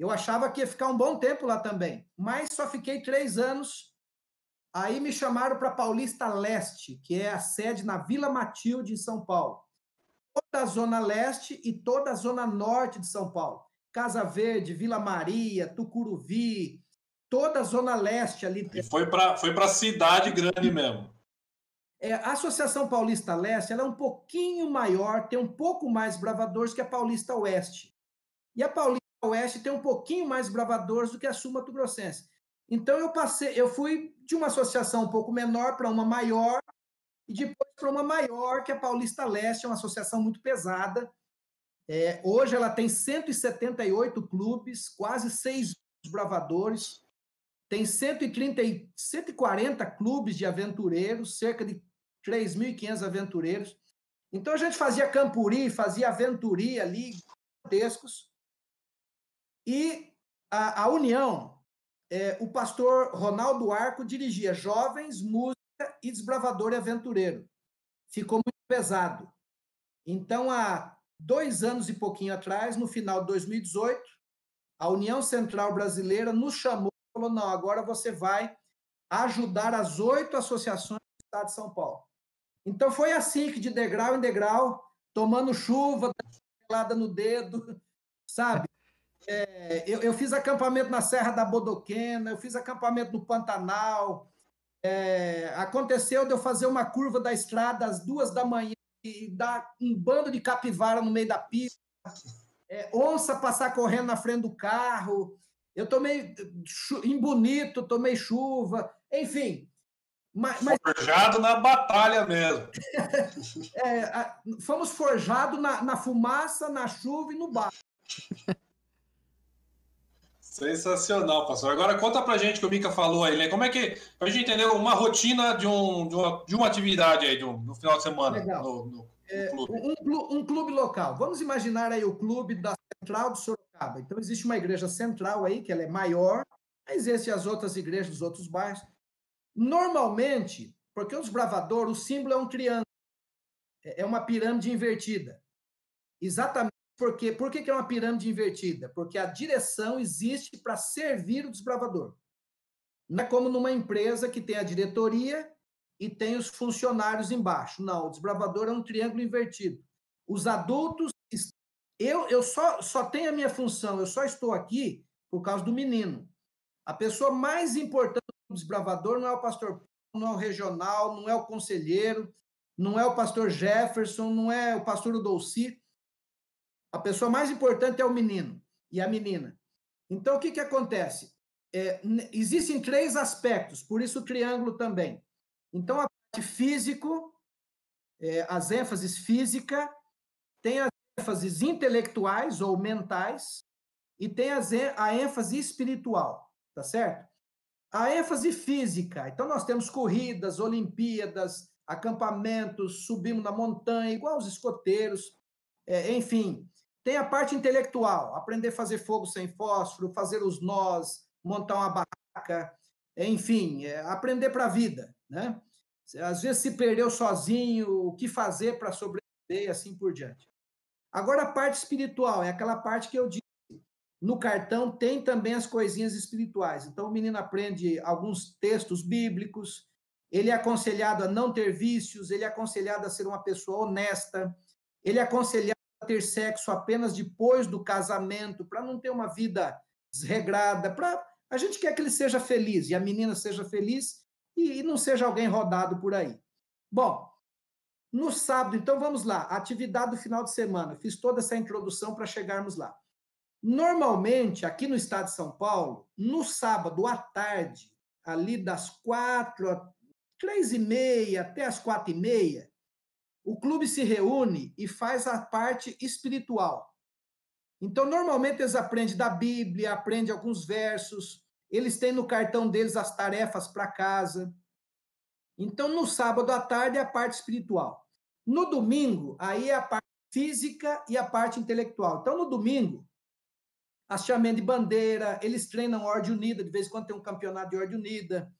Eu achava que ia ficar um bom tempo lá também, mas só fiquei três anos. Aí me chamaram para Paulista Leste, que é a sede na Vila Matilde, em São Paulo. Toda a Zona Leste e toda a Zona Norte de São Paulo. Casa Verde, Vila Maria, Tucuruvi, toda a Zona Leste ali. E foi para foi a cidade grande mesmo. É, a Associação Paulista Leste ela é um pouquinho maior, tem um pouco mais bravadores que a Paulista Oeste. E a Paulista Oeste tem um pouquinho mais bravadores do que a Sul Mato Grossense. Então eu passei, eu fui de uma associação um pouco menor para uma maior e depois para uma maior que é a Paulista Leste, é uma associação muito pesada. É, hoje ela tem 178 clubes, quase 6 bravadores, tem 130, 140 clubes de aventureiros, cerca de 3.500 aventureiros. Então a gente fazia campuri, fazia aventuria ali, gigantescos. E a, a União, é, o pastor Ronaldo Arco dirigia Jovens, Música e Desbravador e Aventureiro. Ficou muito pesado. Então, há dois anos e pouquinho atrás, no final de 2018, a União Central Brasileira nos chamou e falou: não, agora você vai ajudar as oito associações do Estado de São Paulo. Então, foi assim que, de degrau em degrau, tomando chuva, gelada no dedo, sabe? É, eu, eu, fiz acampamento na Serra da Bodoquena, eu fiz acampamento no Pantanal. É, aconteceu de eu fazer uma curva da estrada às duas da manhã e dar um bando de capivara no meio da pista. É, onça passar correndo na frente do carro. Eu tomei em bonito, tomei chuva, enfim. Mas, mas... Forjado na batalha mesmo. é, fomos forjados na, na fumaça, na chuva e no barro. Sensacional, pastor. Agora conta pra gente que o Mica falou aí, né? Como é que. Pra gente entender uma rotina de, um, de, uma, de uma atividade aí, de um, no final de semana. Legal. No, no, no é, clube. Um, um, clube local. Vamos imaginar aí o clube da Central de Sorocaba. Então, existe uma igreja central aí, que ela é maior, mas existem as outras igrejas dos outros bairros. Normalmente, porque os bravadores, o símbolo é um triângulo, é, é uma pirâmide invertida. Exatamente porque, por que, que é uma pirâmide invertida? Porque a direção existe para servir o desbravador. Não é como numa empresa que tem a diretoria e tem os funcionários embaixo. Não, o desbravador é um triângulo invertido. Os adultos. Eu, eu só, só tenho a minha função, eu só estou aqui por causa do menino. A pessoa mais importante do desbravador não é o pastor, não é o regional, não é o conselheiro, não é o pastor Jefferson, não é o pastor Udolci. A pessoa mais importante é o menino e a menina. Então, o que, que acontece? É, existem três aspectos, por isso o triângulo também. Então, a parte físico, é, as ênfases física, tem as ênfases intelectuais ou mentais, e tem as, a ênfase espiritual, tá certo? A ênfase física, então nós temos corridas, Olimpíadas, acampamentos, subimos na montanha, igual os escoteiros, é, enfim, tem a parte intelectual, aprender a fazer fogo sem fósforo, fazer os nós, montar uma barraca, enfim, é, aprender para a vida, né? Às vezes se perdeu sozinho, o que fazer para sobreviver e assim por diante. Agora, a parte espiritual, é aquela parte que eu disse. No cartão tem também as coisinhas espirituais. Então, o menino aprende alguns textos bíblicos, ele é aconselhado a não ter vícios, ele é aconselhado a ser uma pessoa honesta, ele é aconselhado ter sexo apenas depois do casamento, para não ter uma vida desregrada, para A gente quer que ele seja feliz e a menina seja feliz e, e não seja alguém rodado por aí. Bom, no sábado, então vamos lá, atividade do final de semana. Fiz toda essa introdução para chegarmos lá. Normalmente, aqui no estado de São Paulo, no sábado à tarde, ali das quatro, três e meia até as quatro e meia, o clube se reúne e faz a parte espiritual. Então, normalmente eles aprendem da Bíblia, aprendem alguns versos, eles têm no cartão deles as tarefas para casa. Então, no sábado à tarde é a parte espiritual. No domingo, aí é a parte física e a parte intelectual. Então, no domingo, achamento de bandeira, eles treinam Ordem Unida, de vez em quando tem um campeonato de Ordem Unida.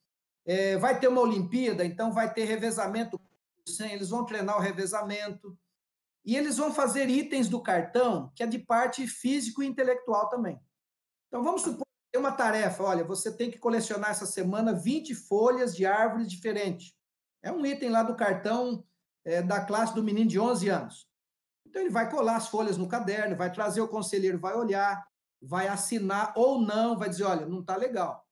É, vai ter uma Olimpíada, então vai ter revezamento, eles vão treinar o revezamento. E eles vão fazer itens do cartão que é de parte físico e intelectual também. Então, vamos supor que tem uma tarefa: olha, você tem que colecionar essa semana 20 folhas de árvores diferentes. É um item lá do cartão é, da classe do menino de 11 anos. Então, ele vai colar as folhas no caderno, vai trazer o conselheiro, vai olhar, vai assinar ou não, vai dizer: olha, não está legal.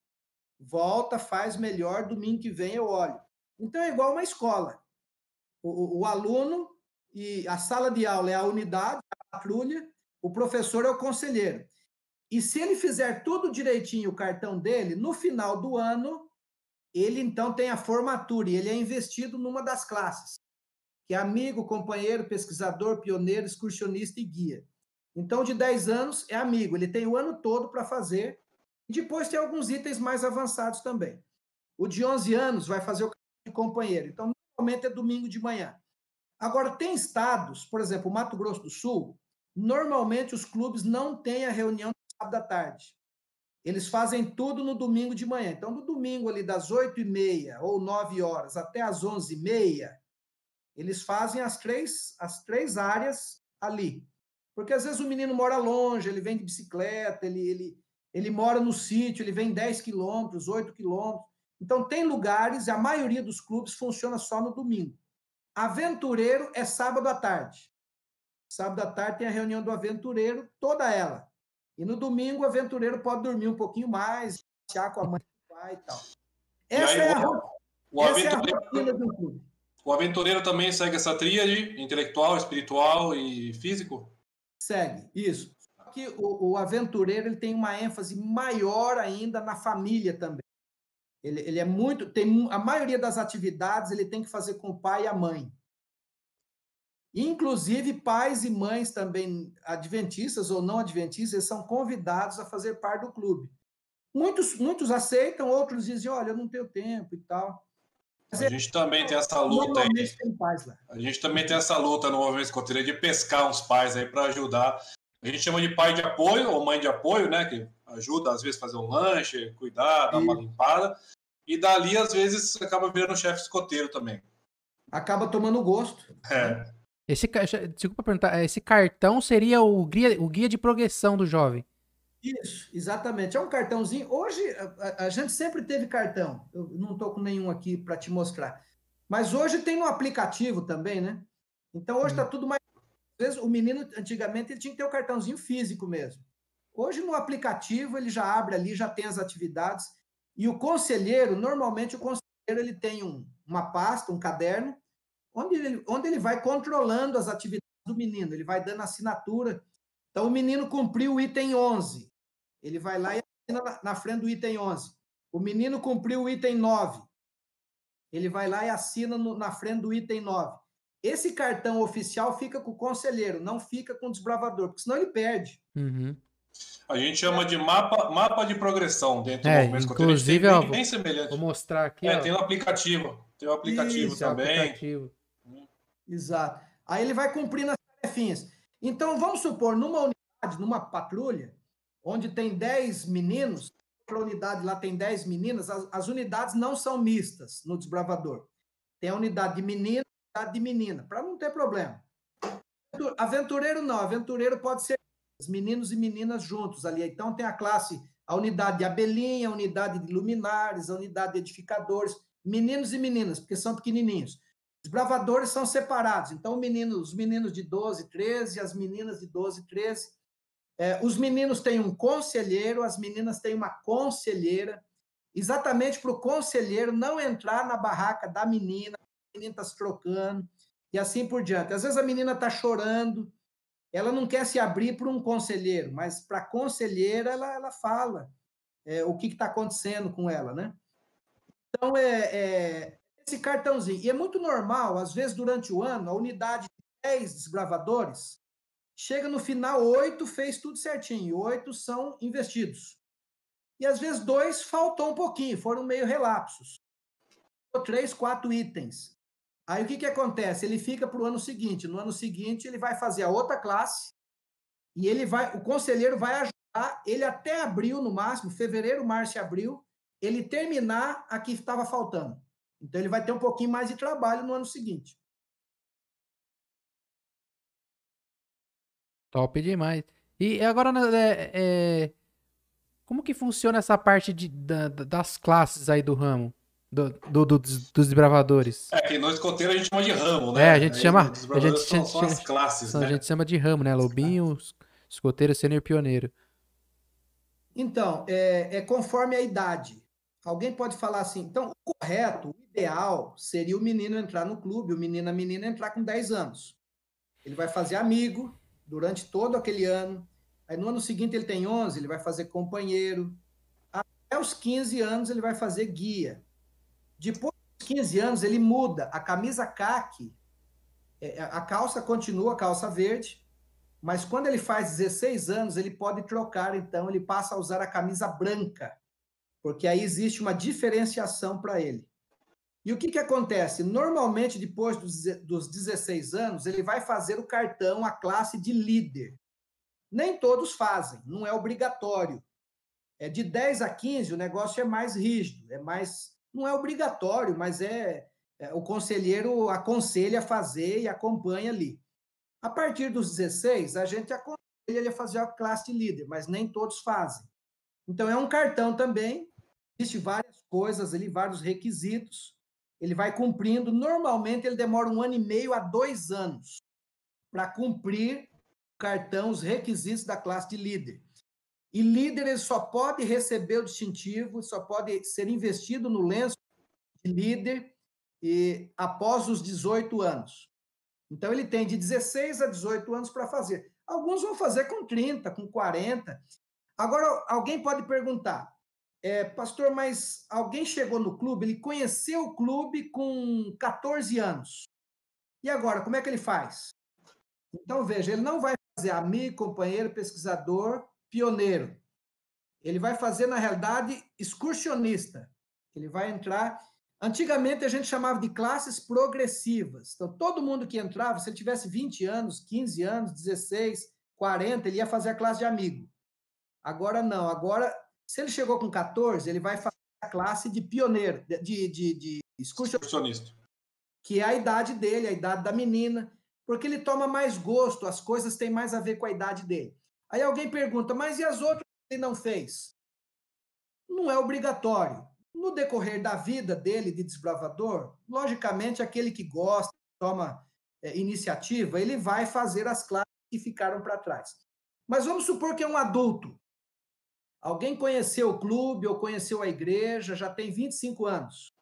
Volta, faz melhor, domingo que vem eu olho. Então, é igual uma escola. O, o, aluno e a sala de aula é a unidade, a patrulha, o professor é o conselheiro. E se ele fizer tudo direitinho o cartão dele, no final do ano, ele então tem a formatura e ele é investido numa das classes, que é amigo, companheiro, pesquisador, pioneiro, excursionista e guia. Então, de 10 anos é amigo, ele tem o ano todo para fazer. E depois tem alguns itens mais avançados também. O de 11 anos vai fazer o de companheiro. Então, normalmente é domingo de manhã. Agora, tem estados, por exemplo, Mato Grosso do Sul, normalmente os clubes não têm a reunião no sábado à tarde. Eles fazem tudo no domingo de manhã. Então, no domingo, ali das 8h30 ou 9 horas até as 11h30, eles fazem as três, as três áreas ali. Porque às vezes o menino mora longe, ele vem de bicicleta, ele, ele, ele mora no sítio, ele vem 10 quilômetros, 8 quilômetros. Então, tem lugares, a maioria dos clubes funciona só no domingo. Aventureiro é sábado à tarde. Sábado à tarde tem a reunião do aventureiro, toda ela. E no domingo o aventureiro pode dormir um pouquinho mais, passear com a mãe e o pai e tal. Essa, aí, é, a, o essa é a rotina do clube. O aventureiro também segue essa tríade intelectual, espiritual e físico? Segue, isso. Só que o, o aventureiro ele tem uma ênfase maior ainda na família também. Ele, ele é muito. Tem a maioria das atividades ele tem que fazer com o pai e a mãe. Inclusive, pais e mães também, adventistas ou não adventistas, são convidados a fazer parte do clube. Muitos, muitos aceitam, outros dizem: olha, eu não tenho tempo e tal. Mas a gente também tem essa luta aí. A gente também tem essa luta no movimento escoteiro de pescar uns pais aí para ajudar. A gente chama de pai de apoio ou mãe de apoio, né? Que ajuda às vezes a fazer um lanche, cuidar, dar uma limpada. E dali, às vezes, acaba virando chefe escoteiro também. Acaba tomando gosto. É. Esse, desculpa perguntar, esse cartão seria o guia, o guia de progressão do jovem? Isso, exatamente. É um cartãozinho. Hoje, a, a gente sempre teve cartão. Eu não estou com nenhum aqui para te mostrar. Mas hoje tem no aplicativo também, né? Então hoje está hum. tudo mais. Vezes, o menino, antigamente, ele tinha que ter o cartãozinho físico mesmo. Hoje, no aplicativo, ele já abre ali, já tem as atividades. E o conselheiro, normalmente, o conselheiro ele tem um, uma pasta, um caderno, onde ele, onde ele vai controlando as atividades do menino, ele vai dando assinatura. Então, o menino cumpriu o item 11, ele vai lá e assina na, na frente do item 11. O menino cumpriu o item 9, ele vai lá e assina no, na frente do item 9. Esse cartão oficial fica com o conselheiro, não fica com o desbravador, porque senão ele perde. Uhum. A gente chama de mapa, mapa de progressão dentro é, do movimento Inclusive, bem, ó, bem semelhante. Vou mostrar aqui. É, ó. tem um aplicativo. Tem um aplicativo Isso, também. Aplicativo. Exato. Aí ele vai cumprindo as tarefinhas. Então, vamos supor, numa unidade, numa patrulha, onde tem 10 meninos, outra unidade lá tem 10 meninas, as, as, unidades não são mistas no desbravador. Tem a unidade de menino de menina, para não ter problema. Aventureiro não, aventureiro pode ser meninos e meninas juntos ali. Então tem a classe, a unidade de abelhinha, a unidade de luminares, a unidade de edificadores, meninos e meninas, porque são pequenininhos. Os bravadores são separados. Então menino, os meninos de 12, 13, as meninas de 12, 13. É, os meninos têm um conselheiro, as meninas têm uma conselheira, exatamente para o conselheiro não entrar na barraca da menina, menina está se trocando, e assim por diante. Às vezes a menina está chorando, ela não quer se abrir para um conselheiro, mas para a conselheira ela, ela fala é, o que está acontecendo com ela, né? Então, é, é, esse cartãozinho. E é muito normal, às vezes, durante o ano, a unidade de 10 desbravadores chega no final, oito fez tudo certinho, oito são investidos. E às vezes dois faltou um pouquinho, foram meio relapsos. Três, quatro itens. Aí o que, que acontece? Ele fica para o ano seguinte. No ano seguinte, ele vai fazer a outra classe e ele vai, o conselheiro vai ajudar ele até abril, no máximo, fevereiro, março e abril, ele terminar a que estava faltando. Então, ele vai ter um pouquinho mais de trabalho no ano seguinte. Top demais. E agora, né, é, é, como que funciona essa parte de, da, das classes aí do ramo? Do, do, do dos, dos desbravadores. É, que no escoteiro a gente chama de ramo, né? É, a gente Aí, chama. A gente, são, são as classes, a né? gente chama de ramo, né? Lobinho, escoteiro, sênior pioneiro. Então, é, é conforme a idade. Alguém pode falar assim, então, o correto, o ideal, seria o menino entrar no clube, o menino, a menina entrar com 10 anos. Ele vai fazer amigo durante todo aquele ano. Aí no ano seguinte ele tem 11, ele vai fazer companheiro. Até os 15 anos ele vai fazer guia. Depois dos 15 anos ele muda a camisa caque, é, a calça continua a calça verde, mas quando ele faz 16 anos ele pode trocar, então ele passa a usar a camisa branca, porque aí existe uma diferenciação para ele. E o que, que acontece? Normalmente, depois dos, dos 16 anos, ele vai fazer o cartão, a classe de líder. Nem todos fazem, não é obrigatório. É de 10 a 15, o negócio é mais rígido, é mais. Não é obrigatório, mas é, é o conselheiro aconselha a fazer e acompanha ali. A partir dos 16, a gente aconselha ele a fazer a classe de líder, mas nem todos fazem. Então, é um cartão também, existe várias coisas ali, vários requisitos ele vai cumprindo. Normalmente, ele demora um ano e meio a dois anos para cumprir o cartão, os requisitos da classe de líder. E líder ele só pode receber o distintivo, só pode ser investido no lenço de líder e após os 18 anos. Então, ele tem de 16 a 18 anos para fazer. Alguns vão fazer com 30, com 40. Agora, alguém pode perguntar: é, pastor, mas alguém chegou no clube, ele conheceu o clube com 14 anos. E agora, como é que ele faz? Então, veja, ele não vai fazer amigo, companheiro, pesquisador, pioneiro. Ele vai fazer, na realidade, excursionista. Ele vai entrar. Antigamente, a gente chamava de classes progressivas. Então, todo mundo que entrava, se ele tivesse 20 anos, 15 anos, 16, 40, ele ia fazer a classe de amigo. Agora, não. Agora, se ele chegou com 14, ele vai fazer a classe de pioneiro, de, de, de excursionista, que é a idade dele, a idade da menina, porque ele toma mais gosto, as coisas têm mais a ver com a idade dele. Aí alguém pergunta, mas e as outras que ele não fez? Não é obrigatório. No decorrer da vida dele de desbravador, logicamente, aquele que gosta, toma é, iniciativa, ele vai fazer as classes que ficaram para trás. Mas vamos supor que é um adulto. Alguém conheceu o clube ou conheceu a igreja, já tem 25 anos.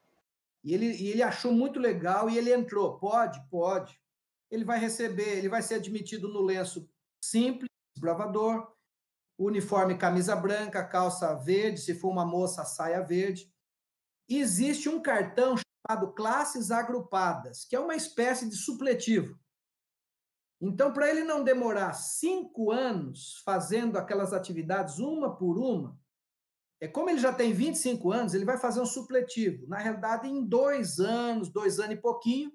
E ele, e ele achou muito legal e ele entrou. Pode? Pode. Ele vai receber, ele vai ser admitido no lenço simples, bravador, uniforme camisa branca, calça verde, se for uma moça, saia verde. E existe um cartão chamado classes agrupadas, que é uma espécie de supletivo. Então, para ele não demorar cinco anos fazendo aquelas atividades uma por uma, é como ele já tem 25 anos, ele vai fazer um supletivo. Na realidade, em dois anos, dois anos e pouquinho,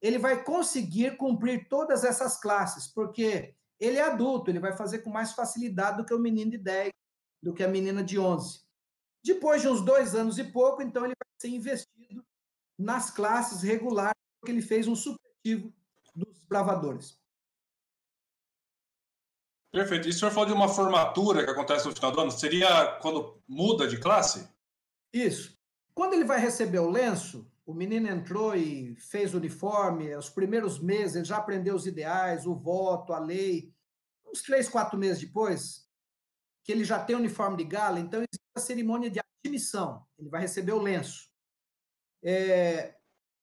ele vai conseguir cumprir todas essas classes, porque ele é adulto, ele vai fazer com mais facilidade do que o menino de 10, do que a menina de 11. Depois de uns dois anos e pouco, então ele vai ser investido nas classes regulares, porque ele fez um supletivo dos bravadores. Perfeito. E o senhor falou de uma formatura que acontece no final do ano. Seria quando muda de classe? Isso. Quando ele vai receber o lenço, o menino entrou e fez uniforme, os primeiros meses ele já aprendeu os ideais, o voto, a lei. uns três, quatro meses depois, que ele já tem uniforme de gala, então existe a cerimônia de admissão. Ele vai receber o lenço. É,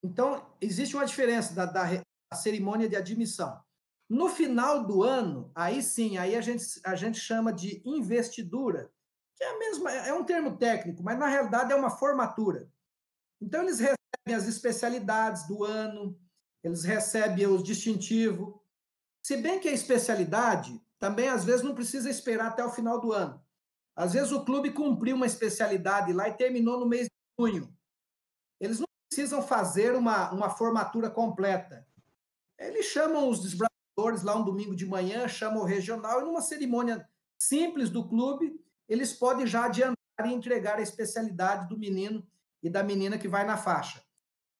então, existe uma diferença da, da, da, cerimônia de admissão. No final do ano, aí sim, aí a gente, a gente chama de investidura, que é, mesma, é um termo técnico, mas na realidade é uma formatura. Então, eles recebem as especialidades do ano, eles recebem os distintivos. Se bem que a especialidade também às vezes não precisa esperar até o final do ano. Às vezes o clube cumpriu uma especialidade lá e terminou no mês de junho. Eles não precisam fazer uma, uma formatura completa. Eles chamam os desbravadores lá um domingo de manhã, chamam o regional, e numa cerimônia simples do clube, eles podem já adiantar e entregar a especialidade do menino e da menina que vai na faixa.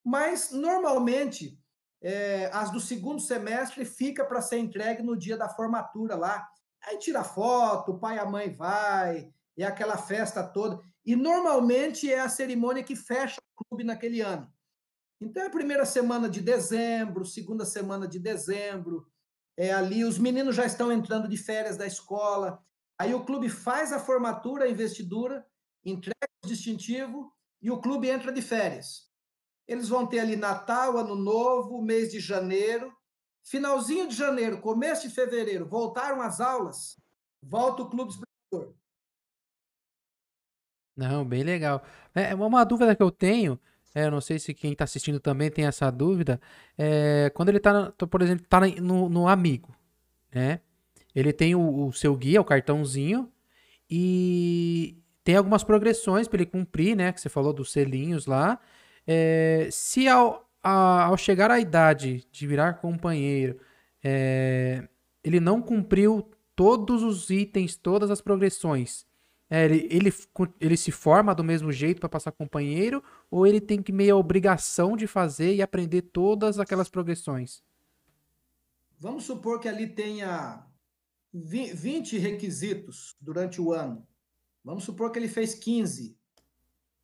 Mas, normalmente, é, as do segundo semestre fica para ser entregue no dia da formatura lá. Aí tira foto, o pai e a mãe vai, é aquela festa toda. E normalmente é a cerimônia que fecha o clube naquele ano. Então é a primeira semana de dezembro, segunda semana de dezembro, é ali, os meninos já estão entrando de férias da escola. Aí o clube faz a formatura, a investidura, entrega o distintivo e o clube entra de férias. Eles vão ter ali Natal, Ano Novo, mês de janeiro. Finalzinho de janeiro, começo de fevereiro, voltaram as aulas, volta o Clube Explorador. Não, bem legal. É, é uma dúvida que eu tenho, é, eu não sei se quem está assistindo também tem essa dúvida, é, quando ele está, por exemplo, está no, no, amigo, né? Ele tem o, o seu guia, o cartãozinho, e tem algumas progressões para ele cumprir, né? Que você falou dos selinhos lá. É, se ao, a, ao chegar à idade de virar companheiro, é, ele não cumpriu todos os itens, todas as progressões, é, ele, ele, ele se forma do mesmo jeito para passar companheiro ou ele tem que meio a obrigação de fazer e aprender todas aquelas progressões? Vamos supor que ali tenha 20 requisitos durante o ano. Vamos supor que ele fez 15.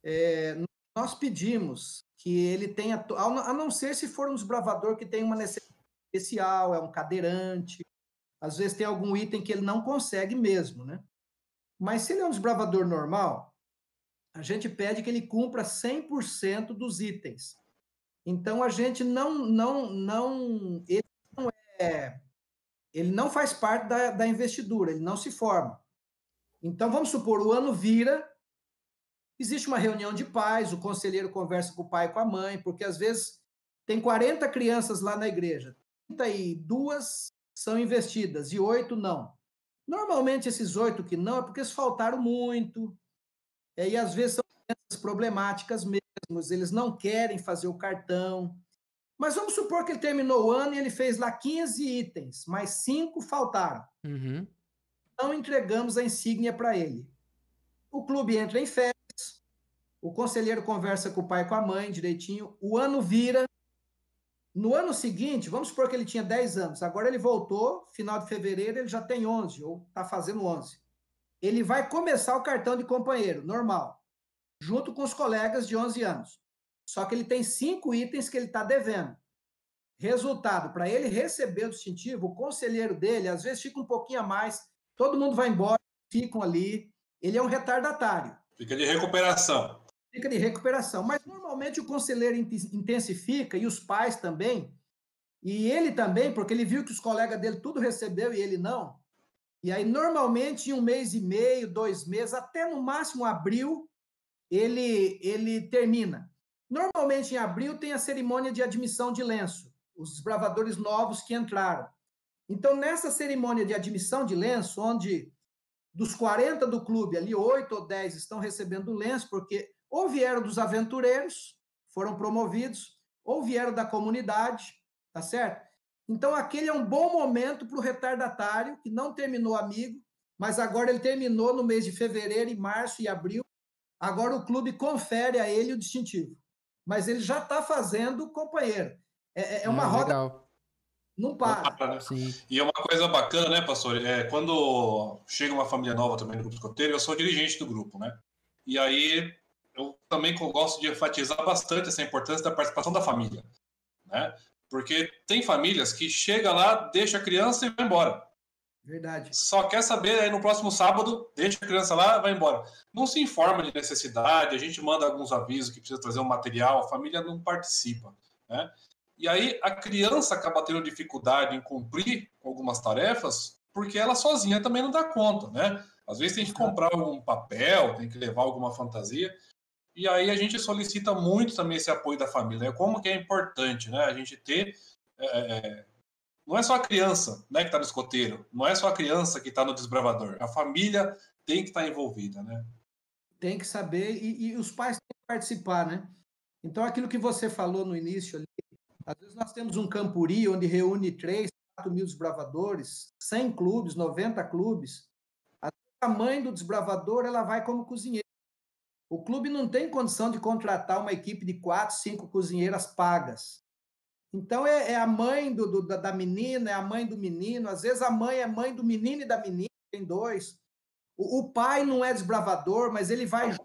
É, nós pedimos que ele tenha, a não ser se for um desbravador que tem uma necessidade especial, é um cadeirante, às vezes tem algum item que ele não consegue mesmo, né? Mas se ele é um desbravador normal, a gente pede que ele cumpra 100% dos itens. Então a gente não não não ele não é ele não faz parte da, da investidura, ele não se forma. Então vamos supor o ano vira Existe uma reunião de pais, o conselheiro conversa com o pai e com a mãe, porque às vezes tem 40 crianças lá na igreja, 32 são investidas e oito não. Normalmente esses oito que não é porque eles faltaram muito, é, e às vezes são crianças problemáticas mesmo, eles não querem fazer o cartão. Mas vamos supor que ele terminou o ano e ele fez lá 15 itens, mas cinco faltaram. Uhum. Então entregamos a insígnia para ele. O clube entra em férias, o conselheiro conversa com o pai e com a mãe direitinho, o ano vira. No ano seguinte, vamos supor que ele tinha 10 anos, agora ele voltou, final de fevereiro ele já tem 11, ou está fazendo 11. Ele vai começar o cartão de companheiro, normal, junto com os colegas de 11 anos. Só que ele tem cinco itens que ele está devendo. Resultado, para ele receber o distintivo, o conselheiro dele, às vezes fica um pouquinho a mais, todo mundo vai embora, ficam ali. Ele é um retardatário. Fica de recuperação fica de recuperação. Mas normalmente o conselheiro intensifica e os pais também, e ele também, porque ele viu que os colegas dele tudo recebeu e ele não. E aí, normalmente, em um mês e meio, dois meses, até no máximo abril, ele, ele termina. Normalmente, em abril, tem a cerimônia de admissão de lenço, os desbravadores novos que entraram. Então, nessa cerimônia de admissão de lenço, onde dos 40 do clube, ali, 8 ou 10 estão recebendo lenço, porque ou vieram dos aventureiros, foram promovidos, ou vieram da comunidade, tá certo? Então, aquele é um bom momento para o retardatário, que não terminou amigo, mas agora ele terminou no mês de fevereiro, e março e abril. Agora o clube confere a ele o distintivo. Mas ele já está fazendo companheiro. É, é, é uma ah, roda. Legal. Não para. Não para né? E é uma coisa bacana, né, pastor? É, quando chega uma família nova também no grupo escoteiro, eu sou dirigente do grupo, né? E aí eu também gosto de enfatizar bastante essa importância da participação da família, né? Porque tem famílias que chega lá, deixa a criança e vai embora. Verdade. Só quer saber aí no próximo sábado, deixa a criança lá, vai embora. Não se informa de necessidade, a gente manda alguns avisos que precisa trazer um material, a família não participa, né? E aí a criança acaba tendo dificuldade em cumprir algumas tarefas, porque ela sozinha também não dá conta, né? Às vezes tem que comprar um papel, tem que levar alguma fantasia. E aí a gente solicita muito também esse apoio da família. Né? Como que é importante, né? A gente ter é, é não é só a criança né, que está no escoteiro, não é só a criança que está no desbravador. A família tem que estar tá envolvida, né? Tem que saber e, e, os pais têm que participar, né? Então, aquilo que você falou no início ali, às vezes nós temos um campuri onde reúne 3, 4 mil desbravadores, 100 clubes, 90 clubes. A mãe do desbravador, ela vai como cozinheira. O clube não tem condição de contratar uma equipe de quatro, cinco cozinheiras pagas. Então, é, é a mãe do, do, da menina, é a mãe do menino. Às vezes, a mãe é mãe do menino e da menina, tem dois. O, o pai não é desbravador, mas ele vai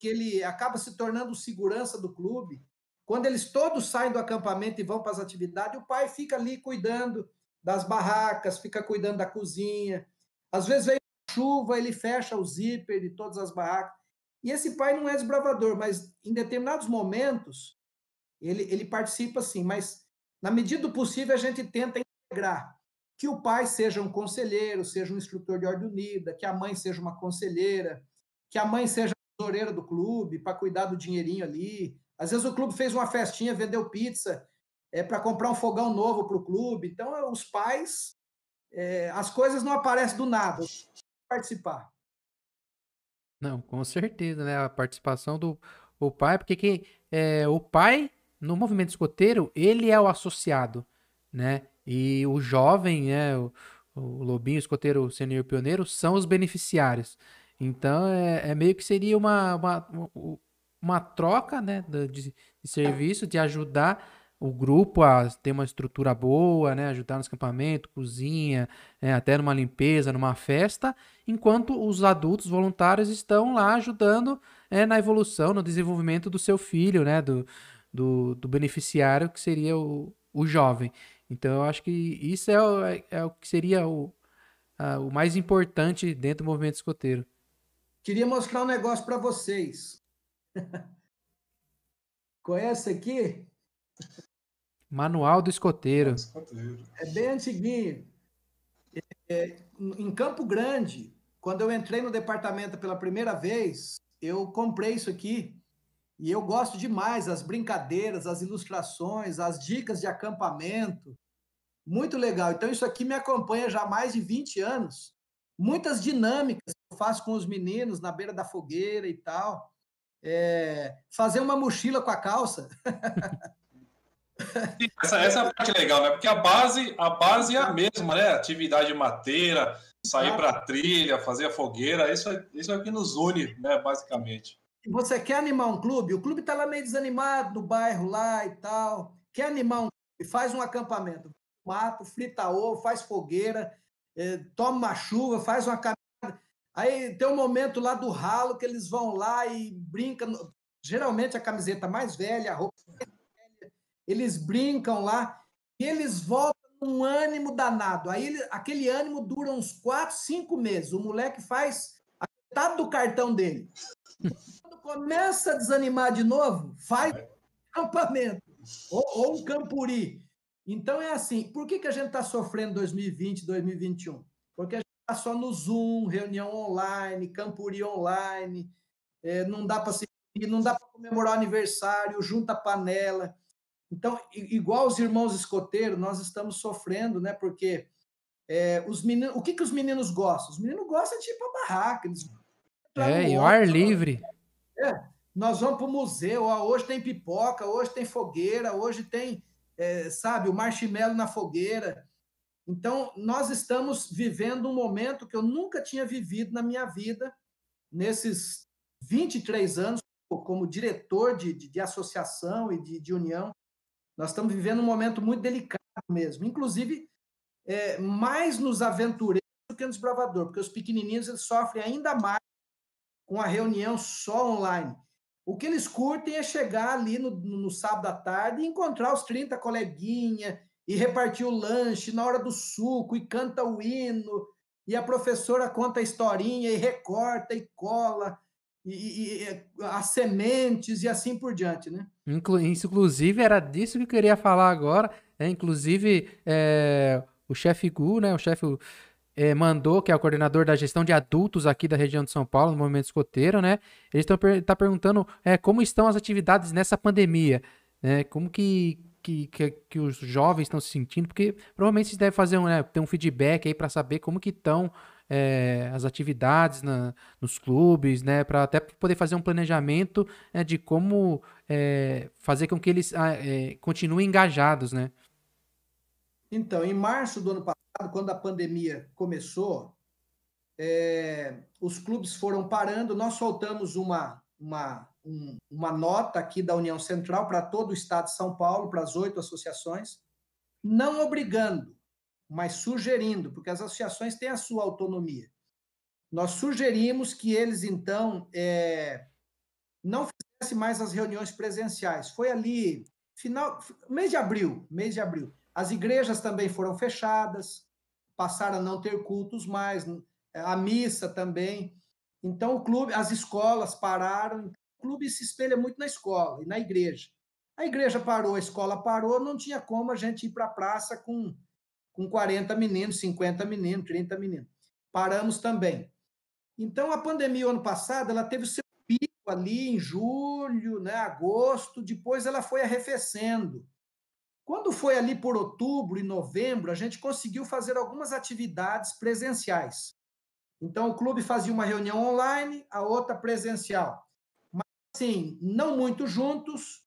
que ele acaba se tornando segurança do clube. Quando eles todos saem do acampamento e vão para as atividades, o pai fica ali cuidando das barracas, fica cuidando da cozinha. Às vezes vem chuva, ele fecha o zíper de todas as barracas. E esse pai não é desbravador, mas em determinados momentos ele, ele participa sim, mas na medida do possível a gente tenta integrar que o pai seja um conselheiro, seja um instrutor de ordem unida, que a mãe seja uma conselheira, que a mãe seja tesoureira do clube para cuidar do dinheirinho ali. Às vezes o clube fez uma festinha, vendeu pizza é, para comprar um fogão novo para o clube. Então, os pais, é, as coisas não aparecem do nada. Participar. Não, com certeza, né? A participação do o pai, porque quem, é, o pai no movimento escoteiro, ele é o associado, né? E o jovem, né, o, o lobinho, o escoteiro sênior pioneiro, são os beneficiários. Então, é, é, meio que seria uma, uma, uma troca, né, de, de serviço, de ajudar o grupo a ter uma estrutura boa, né, ajudar no acampamento, cozinha, né, até numa limpeza, numa festa, enquanto os adultos voluntários estão lá ajudando é, na evolução, no desenvolvimento do seu filho, né, do, do, do beneficiário, que seria o, o jovem. Então, eu acho que isso é o, é, é o que seria o, a, o mais importante dentro do movimento escoteiro. Queria mostrar um negócio para vocês. Conhece aqui? Manual do escoteiro. É bem antiguinho. É, em Campo Grande, quando eu entrei no departamento pela primeira vez, eu comprei isso aqui e eu gosto demais as brincadeiras, as ilustrações, as dicas de acampamento. Muito legal. Então, isso aqui me acompanha já há mais de 20 anos. Muitas dinâmicas que eu faço com os meninos na beira da fogueira e tal. É... fazer uma mochila com a calça. essa, essa é a parte legal, né? Porque a base, a base é a mesma, né? Atividade mateira, sair para a trilha, fazer a fogueira, isso, é, isso é o que nos une, né? Basicamente você quer animar um clube, o clube está lá meio desanimado no bairro lá e tal, quer animar um clube, faz um acampamento, mato, frita ovo, faz fogueira, eh, toma uma chuva, faz uma caminhada. Aí tem um momento lá do ralo que eles vão lá e brincam, geralmente a camiseta mais velha, a roupa eles brincam lá e eles voltam num ânimo danado. Aí ele, aquele ânimo dura uns quatro, cinco meses. O moleque faz a metade do cartão dele começa a desanimar de novo, faz um acampamento ou, ou, um campuri. Então é assim, por que, que a gente está sofrendo 2020, 2021? Porque a gente está só no Zoom, reunião online, campuri online, é, não dá para se não dá para comemorar aniversário, junta panela. Então, igual os irmãos escoteiros, nós estamos sofrendo, né? Porque é, os meninos, o que, que os meninos gostam? Os meninos gostam de ir para barraca. Eles é, e o ar livre. É, nós vamos para o museu, ó, hoje tem pipoca, hoje tem fogueira, hoje tem, é, sabe, o marshmallow na fogueira. Então, nós estamos vivendo um momento que eu nunca tinha vivido na minha vida, nesses 23 anos, como diretor de, de, de associação e de, de, união. Nós estamos vivendo um momento muito delicado mesmo, inclusive é, mais nos aventureiros do que nos bravadores, porque os pequenininhos eles sofrem ainda mais com a reunião só online. O que eles curtem é chegar ali no, no sábado à tarde e encontrar os 30 coleguinhas e repartir o lanche na hora do suco e canta o hino, e a professora conta a historinha e recorta e cola e, e, as sementes e assim por diante, né? Inclusive, era disso que eu queria falar agora. Né? Inclusive, é, o chefe Gu, né? O chefe é, mandou, que é o coordenador da gestão de adultos aqui da região de São Paulo, no movimento escoteiro, né? Ele está tá perguntando é, como estão as atividades nessa pandemia, né? Como que, que, que, que os jovens estão se sentindo, porque provavelmente vocês devem fazer um, né, ter um feedback aí para saber como que estão é, as atividades na, nos clubes, né, para até poder fazer um planejamento né, de como é, fazer com que eles é, continuem engajados, né? Então, em março do ano passado, quando a pandemia começou, os clubes foram parando, nós soltamos uma, uma, um, uma nota aqui da União Central para todo o estado de São Paulo, para as oito associações, não obrigando, mas sugerindo, porque as associações têm a sua autonomia. Nós sugerimos que eles, então, é, não fizessem mais as reuniões presenciais. Foi ali, final, mês de abril, mês de abril. As igrejas também foram fechadas, passaram a não ter cultos mais, a missa também. Então, o clube, as escolas pararam. O clube se espelha muito na escola e na igreja. A igreja parou, a escola parou, não tinha como a gente ir para a praça com com 40 meninos, 50 meninos, 30 meninos. Paramos também. Então, a pandemia, ano passado, ela teve o seu pico ali em julho, né, agosto, depois ela foi arrefecendo. Quando foi ali por outubro e novembro, a gente conseguiu fazer algumas atividades presenciais. Então, o clube fazia uma reunião online, a outra presencial. Mas, assim, não muito juntos,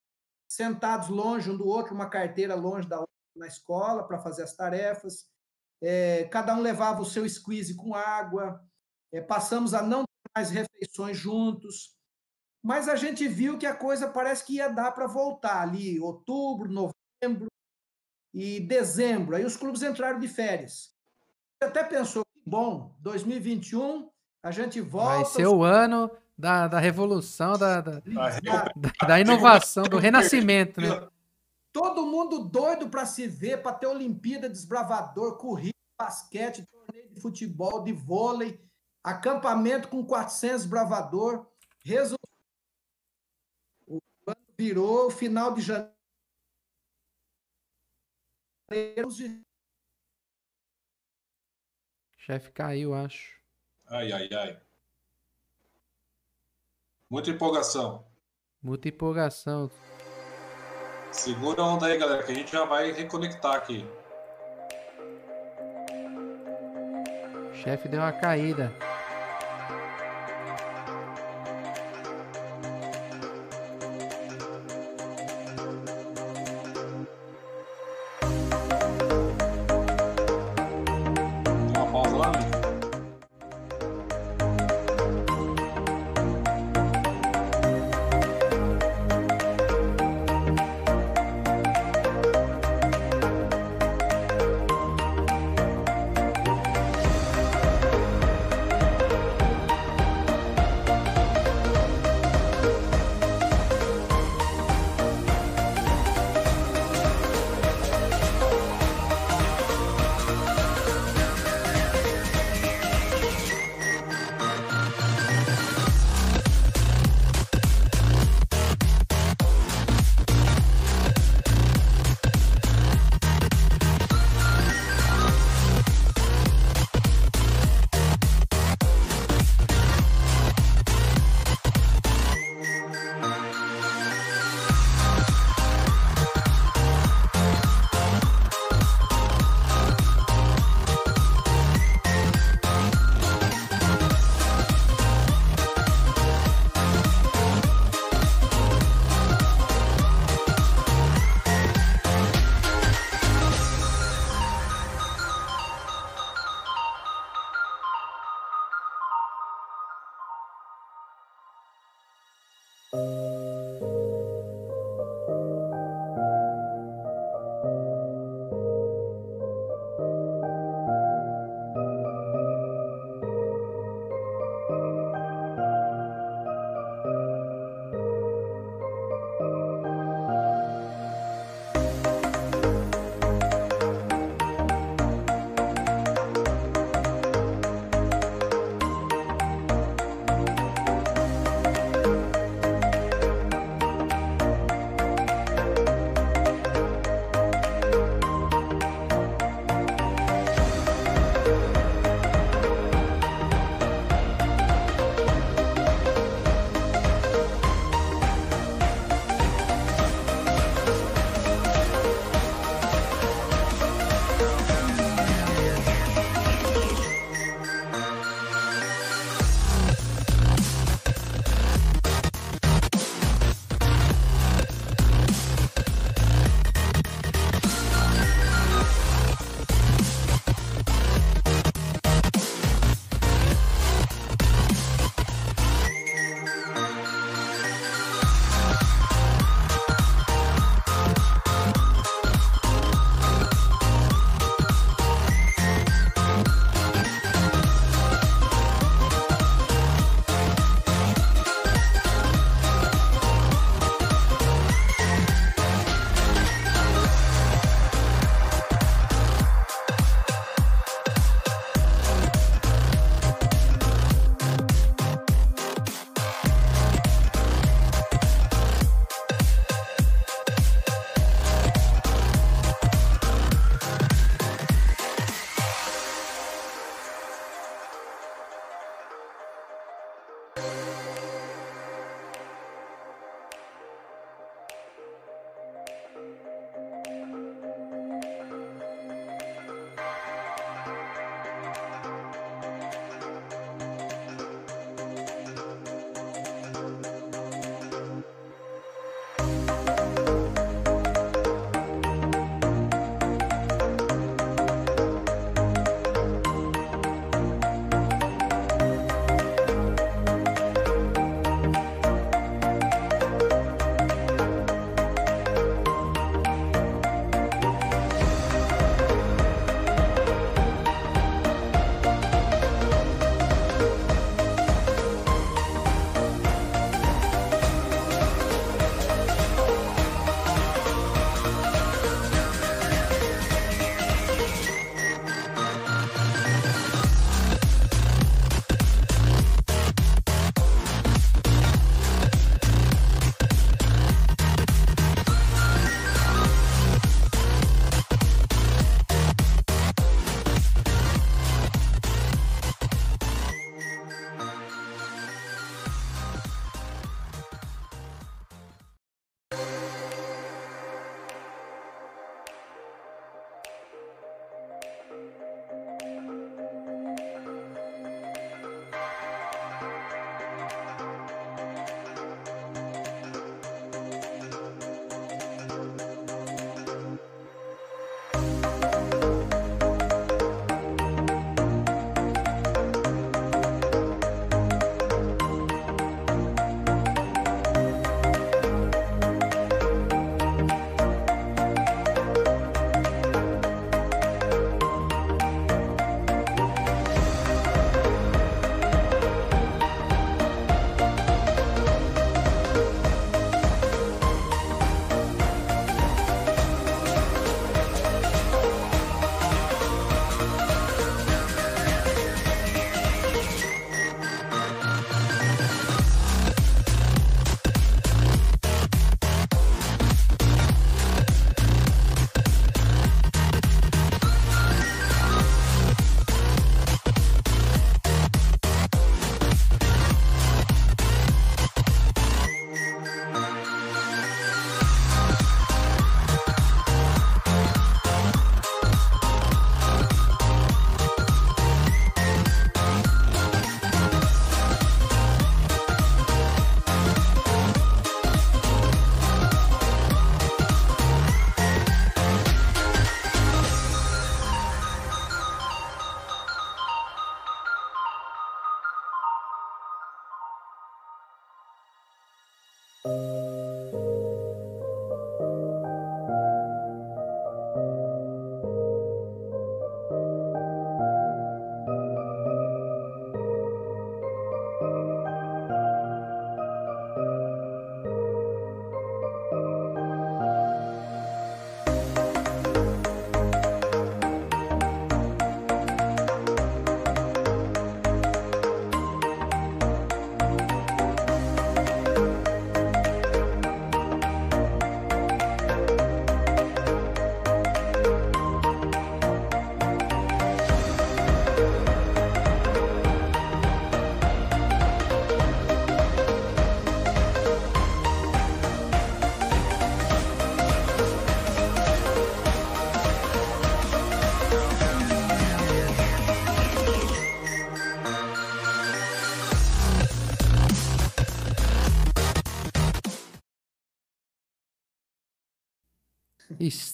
sentados longe um do outro, uma carteira longe da outra na escola para fazer as tarefas. É, cada um levava o seu squeeze com água. É, passamos a não ter mais refeições juntos. Mas a gente viu que a coisa parece que ia dar para voltar ali, outubro, novembro e dezembro. Aí os clubes entraram de férias. Até pensou, bom, 2021 a gente volta. Vai ser o ano da, da revolução, da, da, da, da inovação, do renascimento, né? Todo mundo doido para se ver, para ter Olimpíada Desbravador, corrida, basquete, torneio de futebol, de vôlei, acampamento com 400 bravador. Resultado. O ano virou final de janeiro. Chefe caiu, acho. Ai, ai, ai. Muita empolgação. Muita empolgação. Segura a onda aí, galera, que a gente já vai reconectar aqui. O chefe deu uma caída.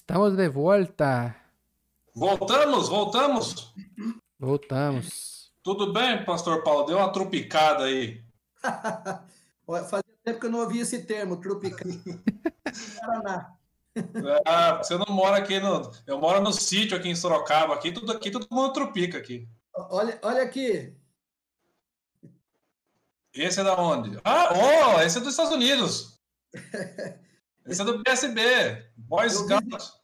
Estamos de volta. Voltamos, voltamos. Voltamos. Tudo bem, pastor Paulo? Deu uma trupicada aí. Fazia tempo que eu não ouvia esse termo, trupicada. Paraná. Ah, você não mora aqui no. Eu moro no sítio aqui em Sorocaba, aqui tudo aqui todo mundo trupica aqui. Olha, olha aqui. Esse é da onde? Ah, oh, esse é dos Estados Unidos. Esse é do PSB, Boy Scouts.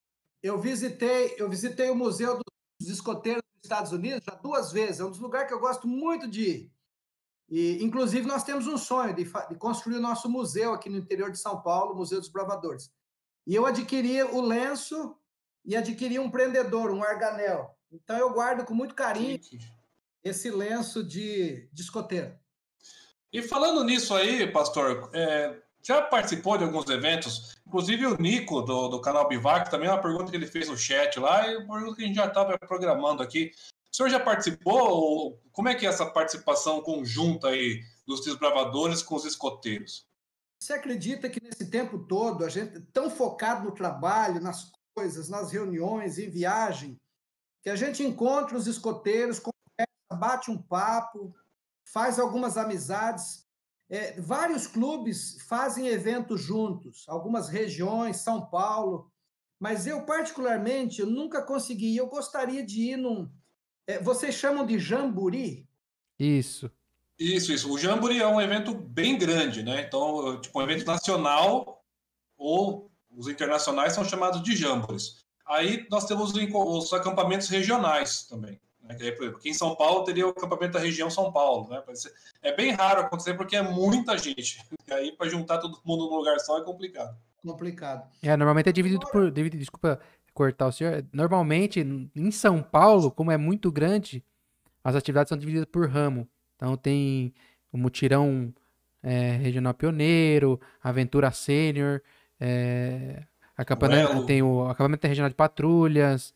Eu visitei, eu visitei o Museu dos Escoteiros dos Estados Unidos já duas vezes. É um dos lugares que eu gosto muito de ir. E, inclusive, nós temos um sonho de, de construir o nosso museu aqui no interior de São Paulo, o Museu dos Bravadores. E eu adquiri o lenço e adquiri um prendedor, um arganel. Então eu guardo com muito carinho esse lenço de, de escoteiro. E falando nisso aí, pastor, é, já participou de alguns eventos? Inclusive o Nico, do, do canal Bivac, também é uma pergunta que ele fez no chat lá, e uma pergunta que a gente já estava programando aqui. O senhor já participou? Como é que é essa participação conjunta aí dos desbravadores com os escoteiros? Você acredita que nesse tempo todo, a gente tão focado no trabalho, nas coisas, nas reuniões, em viagem, que a gente encontra os escoteiros, conversa, bate um papo, faz algumas amizades. É, vários clubes fazem eventos juntos, algumas regiões, São Paulo, mas eu, particularmente, eu nunca consegui. Eu gostaria de ir num. É, vocês chamam de jamburi? Isso. Isso, isso. O Jamboree é um evento bem grande, né? Então, tipo, um evento nacional ou os internacionais são chamados de Jambores. Aí nós temos os acampamentos regionais também. Né? Aí, por exemplo, aqui em São Paulo teria o acampamento da região São Paulo, né? É bem raro acontecer porque é muita gente. E aí, para juntar todo mundo num lugar só é complicado. Complicado. É, normalmente é dividido por. Dividido, desculpa cortar o senhor. Normalmente, em São Paulo, como é muito grande, as atividades são divididas por ramo. Então tem o Mutirão é, Regional Pioneiro, Aventura Sênior, é, acampamento, tem o acampamento regional de patrulhas,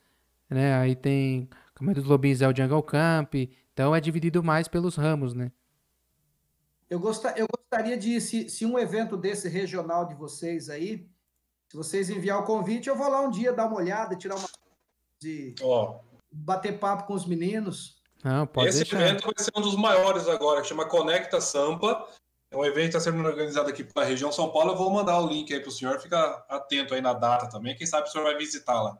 né? Aí tem o acampamento dos lobis é o Jungle Camp. Então é dividido mais pelos ramos, né? Eu, gostar, eu gostaria de, se, se um evento desse regional de vocês aí, se vocês enviar o convite, eu vou lá um dia dar uma olhada, tirar uma. de oh. bater papo com os meninos. Não, pode Esse deixar. evento vai ser um dos maiores agora, chama Conecta Sampa. É um evento que está sendo organizado aqui para a região São Paulo. Eu vou mandar o link aí para o senhor, fica atento aí na data também. Quem sabe o senhor vai visitar lá.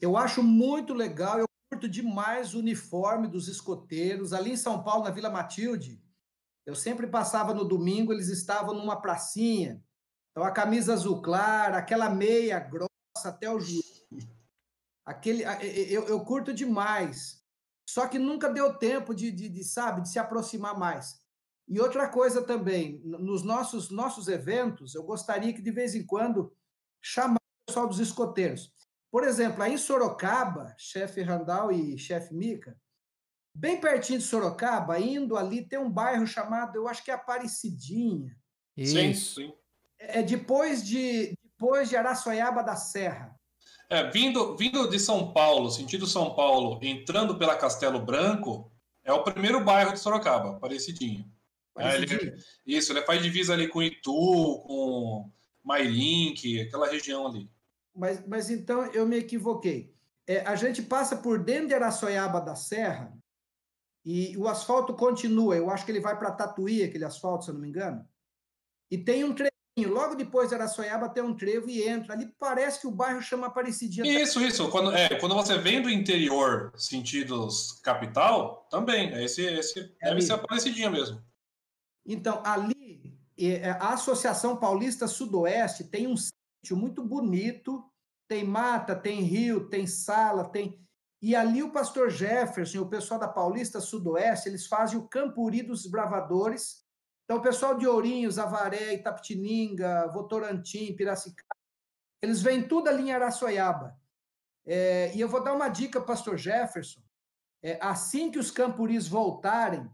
Eu acho muito legal, eu curto demais o uniforme dos escoteiros. Ali em São Paulo, na Vila Matilde, eu sempre passava no domingo, eles estavam numa pracinha. Então, a camisa azul clara, aquela meia grossa até o joelho. Aquele, eu, eu curto demais. Só que nunca deu tempo de, de, de, sabe, de se aproximar mais. E outra coisa também, nos nossos, nossos eventos, eu gostaria que de vez em quando chamar o pessoal dos escoteiros. Por exemplo, aí em Sorocaba, chefe Randall e chefe Mica, bem pertinho de Sorocaba, indo ali, tem um bairro chamado, eu acho que é Aparecidinha. Isso. Sim, sim. É depois de, depois de Araçoiaba da Serra. É, vindo, vindo de São Paulo, sentido São Paulo, entrando pela Castelo Branco, é o primeiro bairro de Sorocaba, Parecidinho. É, ele, isso, ele faz divisa ali com Itu, com Mairink, aquela região ali. Mas, mas então eu me equivoquei. É, a gente passa por dentro de Araçoiaba da Serra e o asfalto continua. Eu acho que ele vai para Tatuí, aquele asfalto, se eu não me engano. E tem um trecho Logo depois de Araçoiaba tem um trevo e entra. Ali parece que o bairro chama Aparecidinha. Isso, isso. Quando, é, quando você vem do interior, sentidos capital, também. É esse, esse é deve ser Aparecidinha mesmo. Então, ali, é, a Associação Paulista Sudoeste tem um sítio muito bonito. Tem mata, tem rio, tem sala, tem. E ali o pastor Jefferson, o pessoal da Paulista Sudoeste, eles fazem o Campuri dos Bravadores, então, o pessoal de Ourinhos, Avaré, Itapetininga, Votorantim, Piracicaba, eles vêm tudo ali em Araçoiaba. É, e eu vou dar uma dica, pastor Jefferson. É, assim que os campuris voltarem,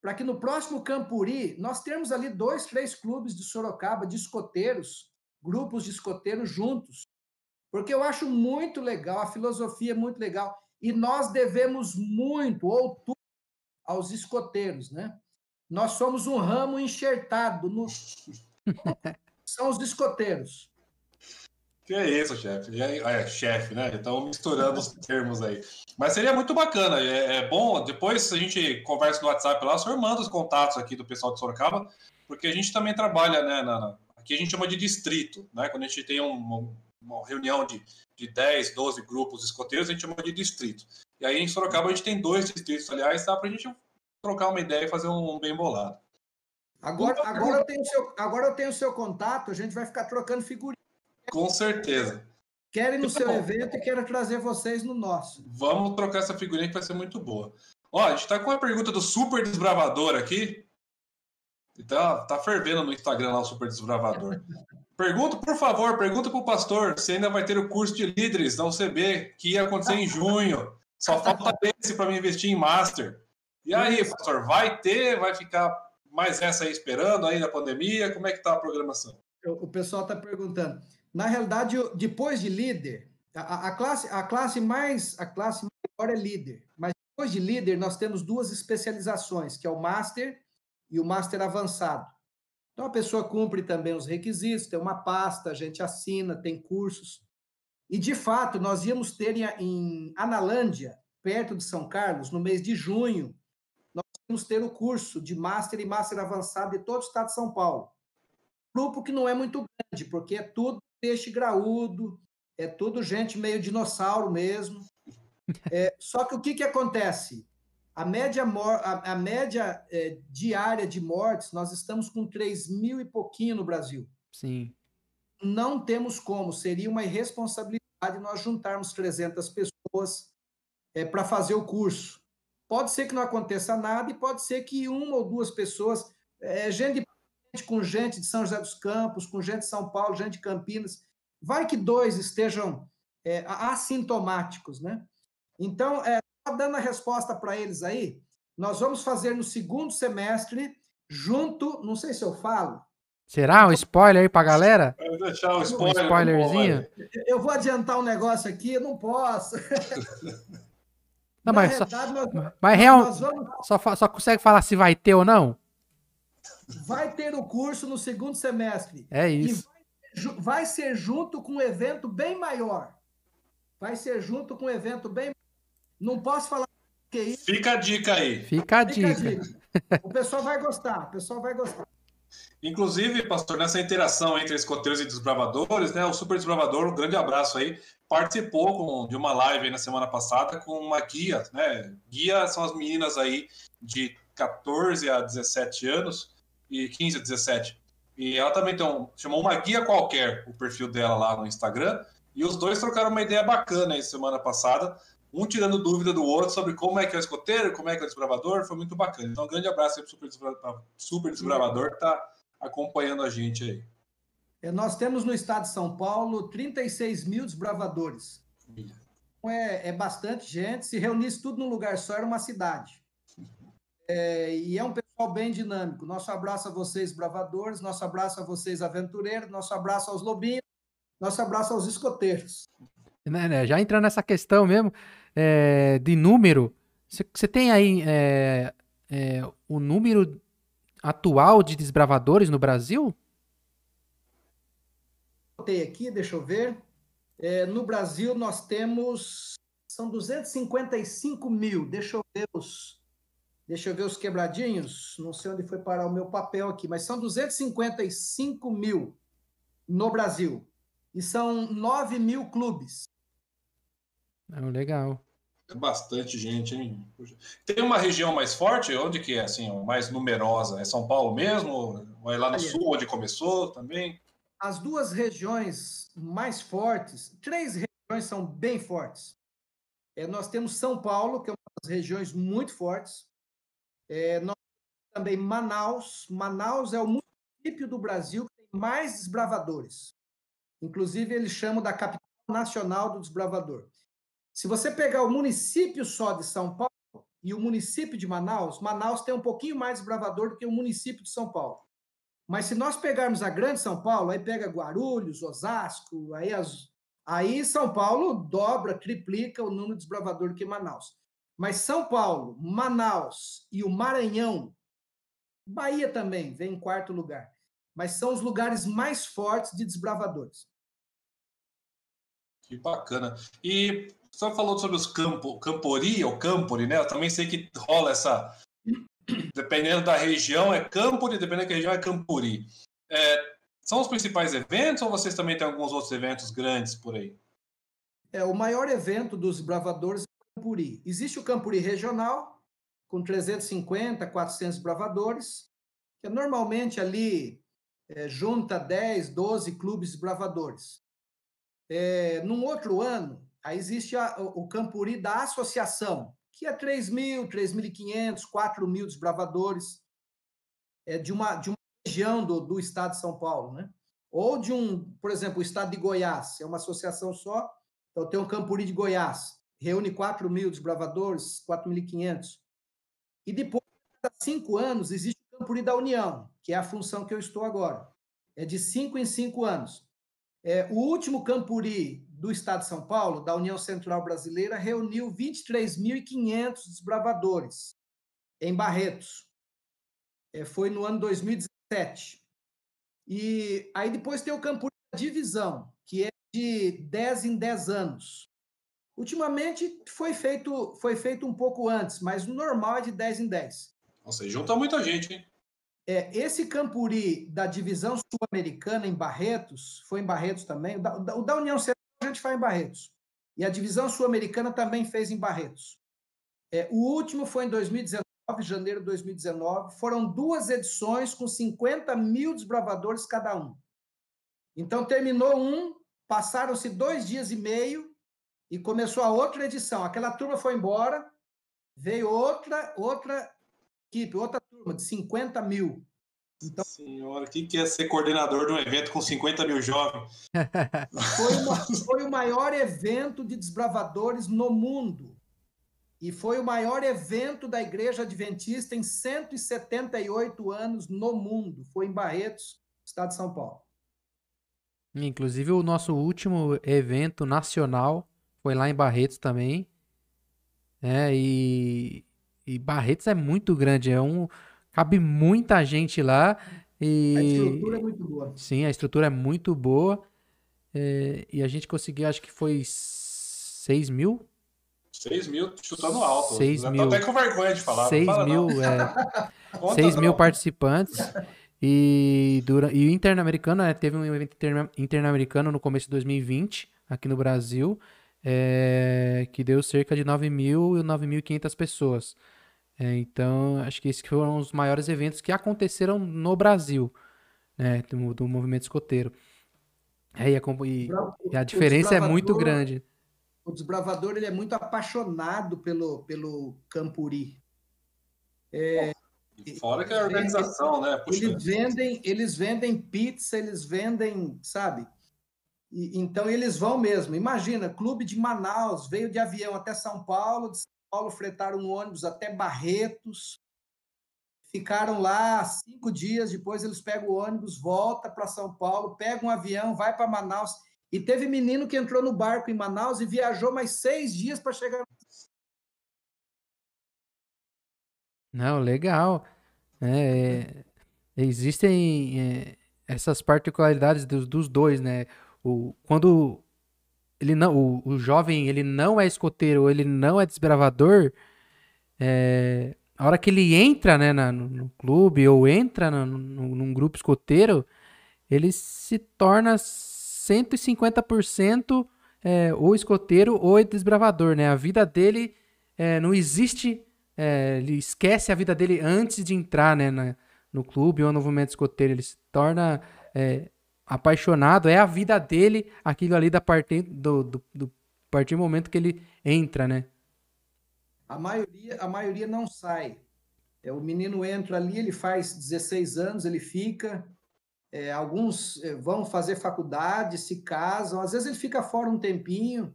para que no próximo Campuri, nós temos ali dois, três clubes de Sorocaba, de escoteiros, grupos de escoteiros juntos. Porque eu acho muito legal, a filosofia é muito legal. E nós devemos muito, ou tudo, aos escoteiros, né? Nós somos um ramo enxertado. No... São os escoteiros. Que é isso, chefe. É, é chefe, né? Então misturando os termos aí. Mas seria muito bacana. É, é, bom, depois a gente conversa no WhatsApp lá, o senhor manda os contatos aqui do pessoal de Sorocaba, porque a gente também trabalha, né? Na, aqui a gente chama de distrito, né? Quando a gente tem um, uma reunião de, de 10, 12 grupos escoteiros, a gente chama de distrito. E aí em Sorocaba a gente tem dois distritos, aliás, dá para a gente trocar uma ideia e fazer um bem bolado. Agora, agora, eu tenho seu, agora eu tenho o seu contato, a gente vai ficar trocando figurinha. Com certeza. Querem no então, seu evento e quero trazer vocês no nosso. Vamos trocar essa figurinha que vai ser muito boa. Ó, a gente está com uma pergunta do Super Desbravador aqui. Então, tá fervendo no Instagram lá o Super Desbravador. Pergunta, por favor, pergunta para o pastor se ainda vai ter o curso de líderes da UCB, que ia acontecer em junho. Só falta esse para me investir em Master. E aí, pastor, vai ter? Vai ficar mais essa aí esperando aí na pandemia? Como é que tá a programação? O pessoal está perguntando. Na realidade, depois de líder, a, a, classe, a classe mais a classe maior é líder, mas depois de líder nós temos duas especializações, que é o master e o master avançado. Então a pessoa cumpre também os requisitos, tem uma pasta, a gente assina, tem cursos. E de fato, nós íamos ter em, Analândia, perto de São Carlos, no mês de junho, nós íamos ter o curso de master e master avançado de todo o estado de São Paulo. Grupo que não é muito grande, porque é tudo peixe graúdo, é tudo gente meio dinossauro mesmo. É, só que o que, que acontece? A média, a, a média é, diária de mortes, nós estamos com 3 mil e pouquinho no Brasil. Sim. Não temos como, seria uma irresponsabilidade nós juntarmos 300 pessoas é, para fazer o curso. Pode ser que não aconteça nada e pode ser que uma ou duas pessoas, é, gente com gente de São José dos Campos, com gente de São Paulo, gente de Campinas. Vai que dois estejam é, assintomáticos, né? Então, é, dando a resposta para eles aí, nós vamos fazer no segundo semestre, junto, não sei se eu falo. Será um spoiler aí para a galera? Vou deixar o spoiler. Um spoilerzinho. Eu vou adiantar um negócio aqui, eu não posso. Não, mas, só, nós, mas real, vamos... só, só consegue falar se vai ter ou não? vai ter o curso no segundo semestre. É isso. Vai, vai, ser junto com um evento bem maior. Vai ser junto com um evento bem. Não posso falar que isso. Fica a dica aí. Fica a dica. Fica a dica. O pessoal vai gostar. O pessoal vai gostar. Inclusive, pastor, nessa interação entre escoteiros e desbravadores, né? O Super Desbravador, um grande abraço aí, participou com, de uma live na semana passada com uma guia, né? Guia são as meninas aí de 14 a 17 anos e 15 a 17. E ela também tem um, chamou uma guia qualquer, o perfil dela lá no Instagram, e os dois trocaram uma ideia bacana aí semana passada, um tirando dúvida do outro sobre como é que é o escoteiro, como é que é o desbravador, foi muito bacana. Então, um grande abraço aí pro Super, Desbravador, super Desbravador que está acompanhando a gente aí. É, nós temos no estado de São Paulo 36 mil desbravadores. Então, é, é bastante gente. Se reunisse tudo num lugar só, era uma cidade. É, e é um pessoal bem dinâmico. Nosso abraço a vocês, bravadores, nosso abraço a vocês, aventureiros, nosso abraço aos lobinhos, nosso abraço aos escoteiros. Né, né, já entrando nessa questão mesmo é, de número, você tem aí é, é, o número atual de desbravadores no Brasil? Botei aqui, deixa eu ver. É, no Brasil nós temos são 255 mil. Deixa eu ver os Deixa eu ver os quebradinhos. Não sei onde foi parar o meu papel aqui, mas são 255 mil no Brasil. E são 9 mil clubes. É legal. É bastante gente, hein? Tem uma região mais forte? Onde que é, assim, mais numerosa? É São Paulo mesmo? Ou é lá no sul, onde começou também? As duas regiões mais fortes, três regiões são bem fortes. É, nós temos São Paulo, que é uma das regiões muito fortes. É, nós também Manaus. Manaus é o município do Brasil que tem mais desbravadores. Inclusive, eles chamam da capital nacional do desbravador. Se você pegar o município só de São Paulo e o município de Manaus, Manaus tem um pouquinho mais desbravador do que o município de São Paulo. Mas se nós pegarmos a grande São Paulo, aí pega Guarulhos, Osasco, aí, as, aí São Paulo dobra, triplica o número de desbravador que Manaus. Mas São Paulo, Manaus e o Maranhão, Bahia também vem em quarto lugar. Mas são os lugares mais fortes de desbravadores. Que bacana. E você falou sobre os campo, Campori ou Campori, né? Eu também sei que rola essa. Dependendo da região é Campori, dependendo da região é Campuri. É, são os principais eventos ou vocês também têm alguns outros eventos grandes por aí? É, o maior evento dos bravadores é o Campuri. Existe o Campuri regional, com 350, 400 bravadores, que é normalmente ali é, junta 10, 12 clubes bravadores. É, num outro ano, aí existe a, o Campuri da associação, que é 3 mil, 3.500, 4 mil desbravadores é, de, uma, de uma região do, do estado de São Paulo, né? Ou de um, por exemplo, o estado de Goiás, é uma associação só, então tem um Campuri de Goiás, reúne 4 mil desbravadores, 4.500. E depois, de cinco anos, existe o Campuri da União, que é a função que eu estou agora. É de cinco em cinco anos. É, o último Campuri do Estado de São Paulo, da União Central Brasileira, reuniu 23.500 desbravadores em Barretos. É, foi no ano 2017. E aí depois tem o Campuri da Divisão, que é de 10 em 10 anos. Ultimamente foi feito, foi feito um pouco antes, mas o normal é de 10 em 10. Ou seja, junta muita gente, hein? É, esse Campuri da divisão sul-americana em Barretos, foi em Barretos também, o da, o da União Central a gente faz em Barretos. E a divisão sul-americana também fez em Barretos. É, o último foi em 2019, janeiro de 2019. Foram duas edições com 50 mil desbravadores cada um. Então, terminou um, passaram-se dois dias e meio e começou a outra edição. Aquela turma foi embora, veio outra, outra equipe, outra turma de 50 mil. Então, Senhora, o que, é ser coordenador de um evento com 50 mil jovens? Foi, uma, foi o maior evento de desbravadores no mundo. E foi o maior evento da Igreja Adventista em 178 anos no mundo. Foi em Barretos, estado de São Paulo. Inclusive, o nosso último evento nacional foi lá em Barretos também. É, e e Barretos é muito grande, é um cabe muita gente lá e a estrutura é muito boa. Sim, a estrutura é muito boa. É, e a gente conseguiu, acho que foi 6 mil. 6 mil chutando alto. 6 mil. Até com vergonha de falar. 6 mil, é, 6 mil participantes. E, dura, e o Interamericano, né, teve um evento Interamericano no começo de 2020, aqui no Brasil, é, que deu cerca de 9 mil e 9.500 pessoas. É, então, acho que esses foram os maiores eventos que aconteceram no Brasil, né, do, do movimento escoteiro. É, e, a, e, e a diferença é muito grande. O desbravador ele é muito apaixonado pelo, pelo Campuri. É, Fora que é a organização, né? Puxa. Eles vendem, eles vendem pizza, eles vendem, sabe? E, então eles vão mesmo. Imagina, clube de Manaus veio de avião até São Paulo, de Paulo fretaram um ônibus até Barretos, ficaram lá cinco dias, depois eles pegam o ônibus, volta para São Paulo, pega um avião, vai para Manaus. E teve menino que entrou no barco em Manaus e viajou mais seis dias para chegar. Não, legal. É, existem é, essas particularidades dos, dos dois, né? O, quando ele não, o, o jovem ele não é escoteiro, ele não é desbravador, é, a hora que ele entra né, na, no, no, clube ou entra no, no, num grupo escoteiro, ele se torna 150% é, ou escoteiro ou desbravador, né? A vida dele é, não existe, é, ele esquece a vida dele antes de entrar né, na, no clube ou no movimento escoteiro, ele se torna é, apaixonado, é a vida dele, aquilo ali da parte do, do, do partir do momento que ele entra, né? A maioria, a maioria não sai. É, o menino entra ali, ele faz 16 anos, ele fica. É, alguns é, vão fazer faculdade, se casam. Às vezes ele fica fora um tempinho,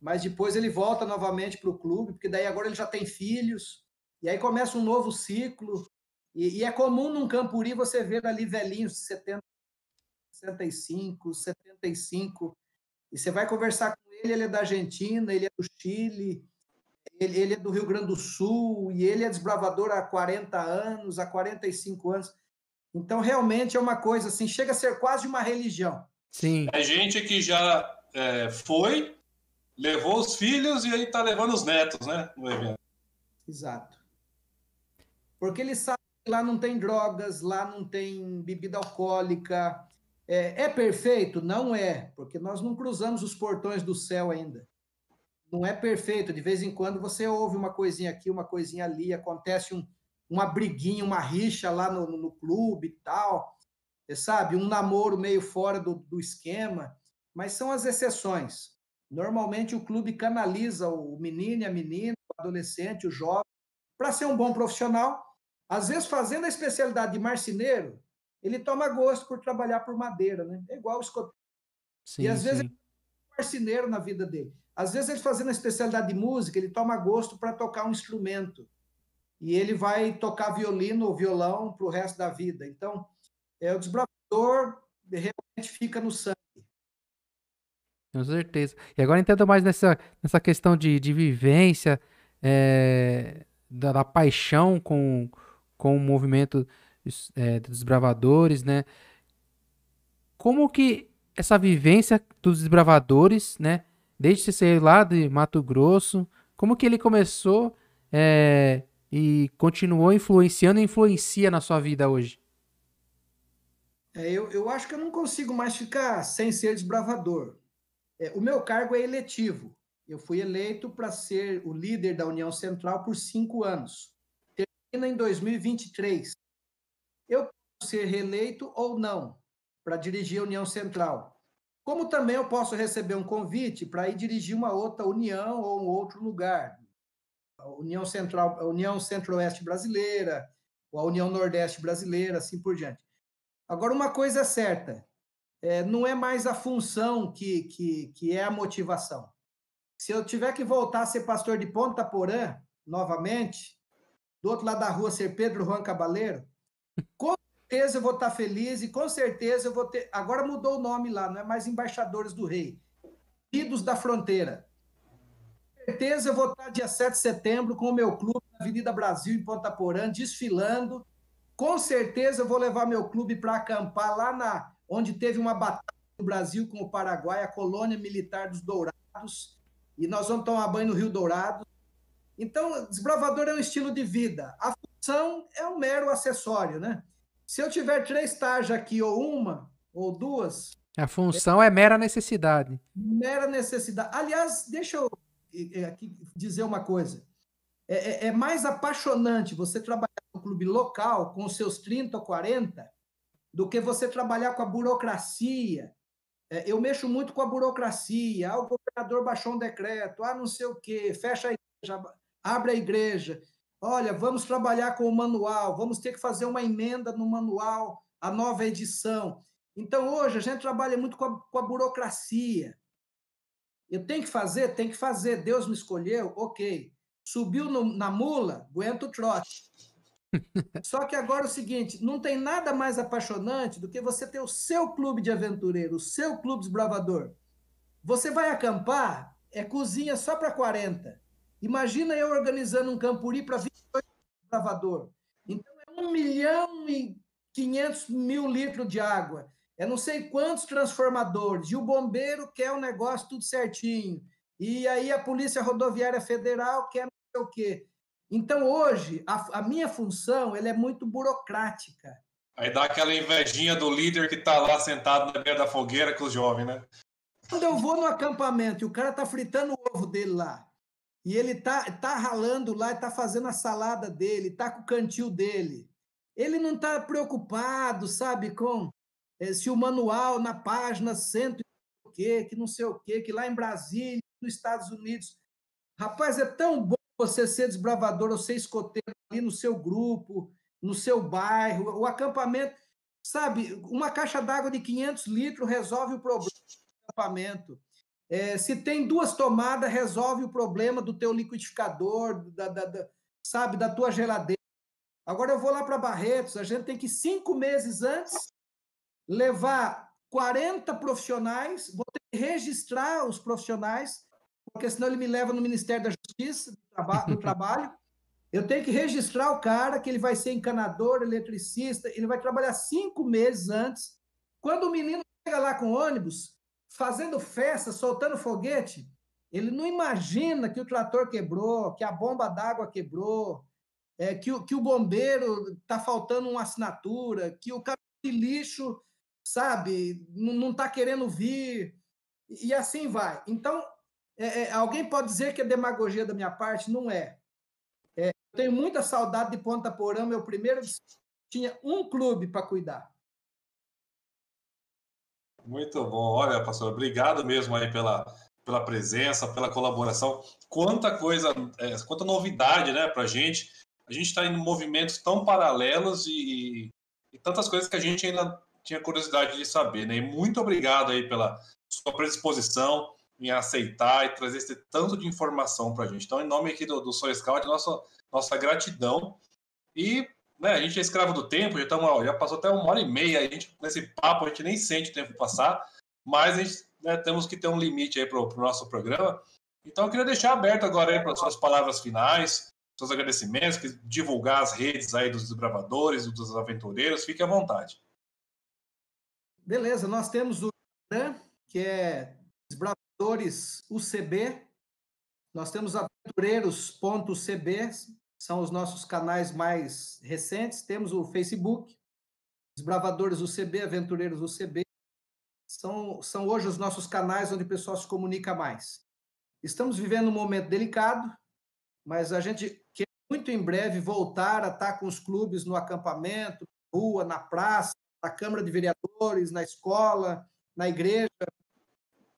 mas depois ele volta novamente para o clube, porque daí agora ele já tem filhos. E aí começa um novo ciclo. E, e é comum num Campuri você ver ali velhinhos de 70 65, 75. E você vai conversar com ele, ele é da Argentina, ele é do Chile, ele, ele é do Rio Grande do Sul, e ele é desbravador há 40 anos, há 45 anos. Então, realmente é uma coisa assim, chega a ser quase uma religião. Sim. É gente que já é, foi, levou os filhos e aí está levando os netos, né? No evento. Exato. Porque ele sabe que lá não tem drogas, lá não tem bebida alcoólica. É, é perfeito? Não é, porque nós não cruzamos os portões do céu ainda. Não é perfeito. De vez em quando você ouve uma coisinha aqui, uma coisinha ali, acontece um, uma briguinha, uma rixa lá no, no clube e tal, sabe? Um namoro meio fora do, do esquema, mas são as exceções. Normalmente o clube canaliza o menino e a menina, o adolescente, o jovem, para ser um bom profissional. Às vezes, fazendo a especialidade de marceneiro, ele toma gosto por trabalhar por madeira, né? É igual o escoteiro. Sim, e às sim. vezes ele é marceneiro na vida dele. Às vezes ele fazendo a especialidade de música, ele toma gosto para tocar um instrumento e ele vai tocar violino ou violão para o resto da vida. Então, é, o desbravador realmente fica no sangue. Com certeza. E agora entendo mais nessa, nessa questão de, de vivência, é, da, da, paixão com, com o movimento é, dos desbravadores, né? Como que essa vivência dos desbravadores, né? Desde sair lá de Mato Grosso, como que ele começou é, e continuou influenciando e influencia na sua vida hoje? É, eu, eu acho que eu não consigo mais ficar sem ser desbravador. É, o meu cargo é eletivo. Eu fui eleito para ser o líder da União Central por cinco anos. Termina em 2023. Eu posso ser reeleito ou não para dirigir a União Central. Como também eu posso receber um convite para ir dirigir uma outra união ou um outro lugar, a União Central, a União Centro-Oeste Brasileira, ou a União Nordeste Brasileira, assim por diante. Agora, uma coisa é certa, é, não é mais a função que, que, que é a motivação. Se eu tiver que voltar a ser pastor de Ponta Porã, novamente, do outro lado da rua ser Pedro Juan Cabaleiro, com certeza eu vou estar feliz e com certeza eu vou ter. Agora mudou o nome lá, não é mais Embaixadores do Rei. Idos da Fronteira certeza eu vou estar dia 7 de setembro com o meu clube na Avenida Brasil, em Ponta Porã, desfilando. Com certeza eu vou levar meu clube para acampar lá na onde teve uma batalha no Brasil com o Paraguai, a colônia militar dos Dourados, e nós vamos tomar banho no Rio Dourado. Então, desbravador é um estilo de vida. A função é um mero acessório, né? Se eu tiver três tarjas aqui, ou uma, ou duas. A função é, é mera necessidade. Mera necessidade. Aliás, deixa eu aqui dizer uma coisa. É, é, é, mais apaixonante você trabalhar no clube local com seus 30 ou 40 do que você trabalhar com a burocracia. É, eu mexo muito com a burocracia. Ah, o governador baixou um decreto, ah, não sei o quê, fecha a igreja, abre a igreja. Olha, vamos trabalhar com o manual, vamos ter que fazer uma emenda no manual, a nova edição. Então, hoje, a gente trabalha muito com a, com a burocracia. Eu tenho que fazer? Tem que fazer. Deus me escolheu? Ok. Subiu no, na mula? Aguenta o trote. Só que agora é o seguinte: não tem nada mais apaixonante do que você ter o seu clube de aventureiro, o seu clube desbravador. Você vai acampar, é cozinha só para 40. Imagina eu organizando um campuri para 28 desbravador. Então é 1 milhão e 500 mil litros de água é não sei quantos transformadores, e o bombeiro quer o negócio tudo certinho, e aí a Polícia Rodoviária Federal quer não sei o quê. Então, hoje, a, a minha função ela é muito burocrática. Aí dá aquela invejinha do líder que está lá sentado na beira da fogueira com os jovens, né? Quando eu vou no acampamento e o cara tá fritando o ovo dele lá, e ele tá, tá ralando lá, tá fazendo a salada dele, tá com o cantil dele, ele não tá preocupado, sabe, com é, se o manual na página cento o quê, que não sei o quê, que lá em Brasília, nos Estados Unidos. Rapaz, é tão bom você ser desbravador ou ser escoteiro ali no seu grupo, no seu bairro, o acampamento. Sabe, uma caixa d'água de 500 litros resolve o problema do acampamento. É, se tem duas tomadas, resolve o problema do teu liquidificador, da, da, da sabe, da tua geladeira. Agora eu vou lá para Barretos, a gente tem que cinco meses antes levar 40 profissionais, vou ter que registrar os profissionais, porque senão ele me leva no Ministério da Justiça, do, traba do Trabalho. Eu tenho que registrar o cara, que ele vai ser encanador, eletricista, ele vai trabalhar cinco meses antes. Quando o menino chega lá com ônibus, fazendo festa, soltando foguete. Ele não imagina que o trator quebrou, que a bomba d'água quebrou, é, que, o, que o bombeiro está faltando uma assinatura, que o caminhão de lixo, sabe, não está querendo vir, e assim vai. Então, é, é, alguém pode dizer que é demagogia da minha parte? Não é. é eu tenho muita saudade de Ponta Porã, meu primeiro tinha um clube para cuidar. Muito bom. Olha, pastor, obrigado mesmo aí pela, pela presença, pela colaboração. Quanta coisa, é, quanta novidade, né, para a gente. A gente está em movimentos tão paralelos e, e, tantas coisas que a gente ainda tinha curiosidade de saber, né? E muito obrigado aí pela sua predisposição em aceitar e trazer esse tanto de informação para a gente. Então, em nome aqui do, do Soul Scout, nossa, nossa gratidão. E né, a gente é escravo do tempo, já, tamo, já passou até uma hora e meia, a gente, nesse papo a gente nem sente o tempo passar, mas a gente, né, temos que ter um limite aí para o nosso programa. Então eu queria deixar aberto agora aí para suas palavras finais, seus agradecimentos, divulgar as redes aí dos desbravadores, dos aventureiros, fique à vontade. Beleza, nós temos o Instagram, que é Desbravadores UCB, nós temos aventureiros.cb, são os nossos canais mais recentes. Temos o Facebook, Desbravadores UCB, Aventureiros UCB. São, são hoje os nossos canais onde o pessoal se comunica mais. Estamos vivendo um momento delicado, mas a gente quer muito em breve voltar a estar com os clubes no acampamento, na rua, na praça, na Câmara de Vereadores, na escola, na igreja.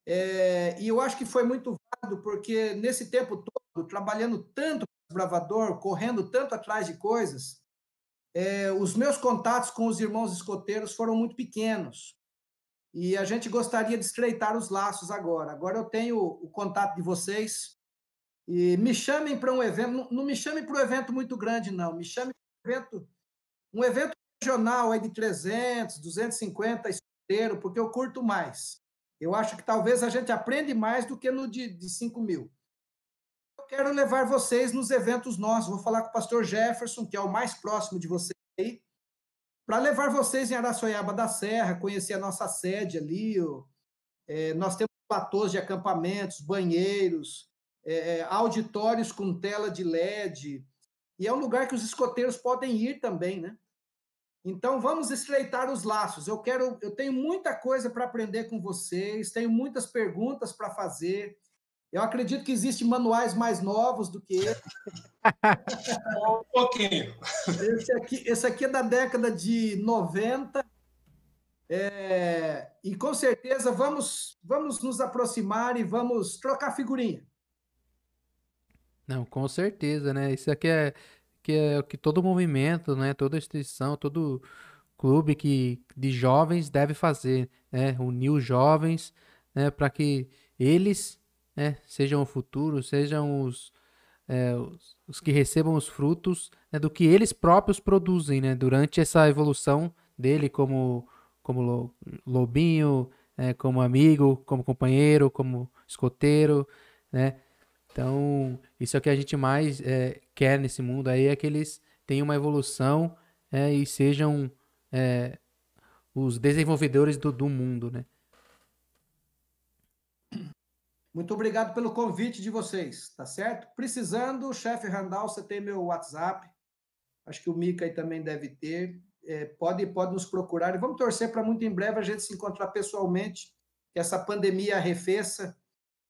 É, e eu acho que foi muito válido, porque nesse tempo todo, trabalhando tanto bravador, correndo tanto atrás de coisas, é, os meus contatos com os irmãos escoteiros foram muito pequenos. E a gente gostaria de estreitar os laços agora. Agora eu tenho o contato de vocês. E me chamem para um evento, não, não me chamem para um evento muito grande, não. Me chamem para um evento, um evento regional aí de 300, 250 escoteiros, porque eu curto mais. Eu acho que talvez a gente aprende mais do que no de, de 5 mil quero levar vocês nos eventos nossos. Vou falar com o pastor Jefferson, que é o mais próximo de vocês aí, para levar vocês em Araçoiaba da Serra, conhecer a nossa sede ali. É, nós temos platôs de acampamentos, banheiros, é, é, auditórios com tela de LED. E é um lugar que os escoteiros podem ir também, né? Então vamos estreitar os laços. Eu quero, eu tenho muita coisa para aprender com vocês, tenho muitas perguntas para fazer. Eu acredito que existem manuais mais novos do que esse. um pouquinho. Esse aqui, esse aqui é da década de 90. É, e com certeza vamos, vamos nos aproximar e vamos trocar figurinha. Não, com certeza, né? Isso aqui é que é que todo movimento, né? Toda instituição, todo clube que de jovens deve fazer, né? Unir os jovens, né? Para que eles né, sejam o futuro, sejam os, é, os, os, que recebam os frutos né, do que eles próprios produzem né, durante essa evolução dele como, como lobinho, é, como amigo, como companheiro, como escoteiro, né? Então, isso é o que a gente mais é, quer nesse mundo aí, é que eles tenham uma evolução é, e sejam é, os desenvolvedores do, do mundo, né? Muito obrigado pelo convite de vocês, tá certo? Precisando, chefe Randall, você tem meu WhatsApp. Acho que o Mica aí também deve ter. É, pode, pode nos procurar e vamos torcer para muito em breve a gente se encontrar pessoalmente, que essa pandemia arrefeça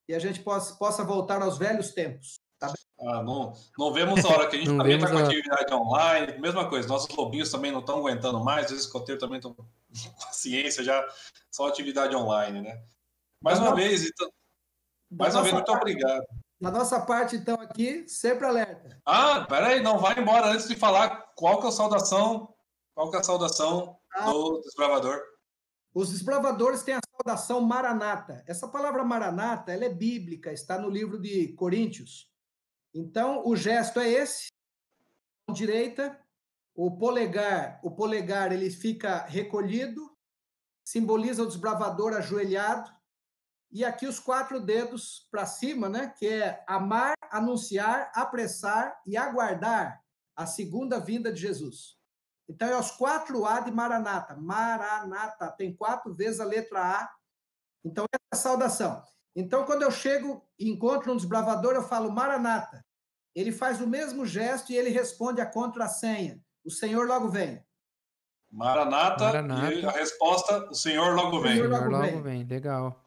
e a gente possa, possa voltar aos velhos tempos. Tá ah, não, não vemos a hora que a gente também está com atividade online, mesma coisa, nossos lobinhos também não estão aguentando mais, os escoteiros também estão com paciência já, só atividade online, né? Mais uma vez, então, mais uma vez, muito parte, obrigado. Na nossa parte, então, aqui, sempre alerta. Ah, peraí, não vai embora antes de falar qual que é a saudação, qual que é a saudação ah, do desbravador. Os desbravadores têm a saudação maranata. Essa palavra maranata, ela é bíblica, está no livro de Coríntios. Então, o gesto é esse, direita, o polegar, o polegar ele fica recolhido, simboliza o desbravador ajoelhado, e aqui os quatro dedos para cima, né? Que é amar, anunciar, apressar e aguardar a segunda vinda de Jesus. Então é os quatro A de Maranata. Maranata tem quatro vezes a letra A Então, é a saudação. Então, quando eu chego e encontro um desbravador, eu falo Maranata. Ele faz o mesmo gesto e ele responde a contrassenha. O Senhor logo vem. Maranata, Maranata. e a resposta, o Senhor logo vem. O Senhor logo, logo vem. legal.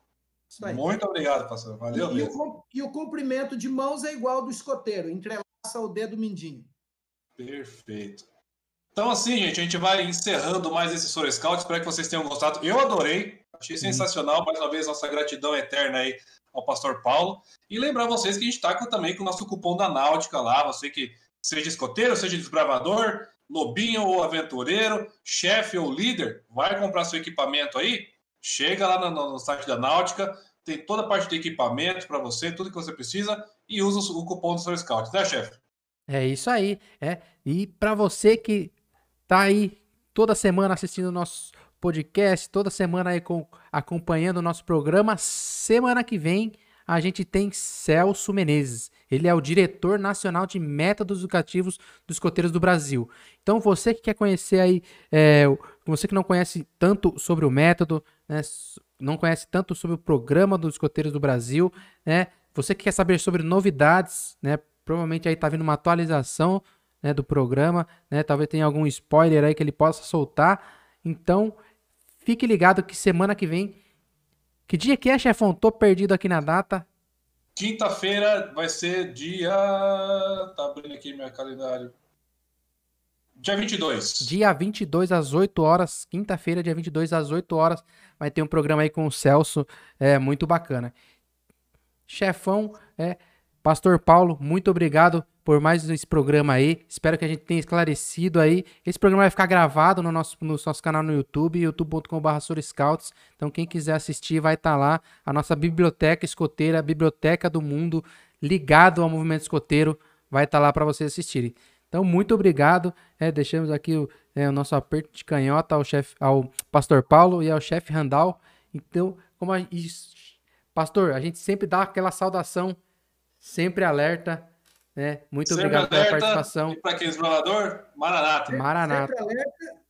Muito obrigado, pastor. Valeu e, mesmo. O, e o cumprimento de mãos é igual do escoteiro, entrelaça o dedo mindinho. Perfeito. Então, assim, gente, a gente vai encerrando mais esse Soro Scout. Espero que vocês tenham gostado. Eu adorei, achei sensacional. Mais uma vez, nossa gratidão eterna aí ao pastor Paulo. E lembrar vocês que a gente está também com o nosso cupom da Náutica lá. Você que seja escoteiro, seja desbravador, lobinho ou aventureiro, chefe ou líder, vai comprar seu equipamento aí, chega lá no, no site da Náutica, tem toda a parte de equipamento para você, tudo que você precisa, e usa o cupom do seu Scout, né, chefe? É isso aí, é. E para você que tá aí toda semana assistindo o nosso podcast, toda semana aí com, acompanhando o nosso programa, semana que vem a gente tem Celso Menezes. Ele é o diretor nacional de métodos educativos dos escoteiros do Brasil. Então, você que quer conhecer aí, é, você que não conhece tanto sobre o método, né, não conhece tanto sobre o programa dos escoteiros do Brasil, né, você que quer saber sobre novidades, né, provavelmente aí tá vindo uma atualização né, do programa, né, talvez tenha algum spoiler aí que ele possa soltar. Então, fique ligado que semana que vem que dia que é, chefão? Tô perdido aqui na data. Quinta-feira vai ser dia. Tá abrindo aqui meu calendário. Dia 22. Dia 22 às 8 horas. Quinta-feira, dia 22 às 8 horas. Vai ter um programa aí com o Celso. É muito bacana. Chefão, é. Pastor Paulo, muito obrigado por mais esse programa aí. Espero que a gente tenha esclarecido aí. Esse programa vai ficar gravado no nosso, no nosso canal no YouTube, youtube.com.br Scouts. Então, quem quiser assistir, vai estar tá lá. A nossa biblioteca escoteira, biblioteca do mundo, ligado ao movimento escoteiro, vai estar tá lá para vocês assistirem. Então, muito obrigado. É, deixamos aqui o, é, o, nosso aperto de canhota ao, chef, ao pastor Paulo e ao chefe Randall. Então, como a, isso, pastor, a gente sempre dá aquela saudação, sempre alerta né? Muito Sempre obrigado pela participação. E para quem é explorador, Maranata. Maranata.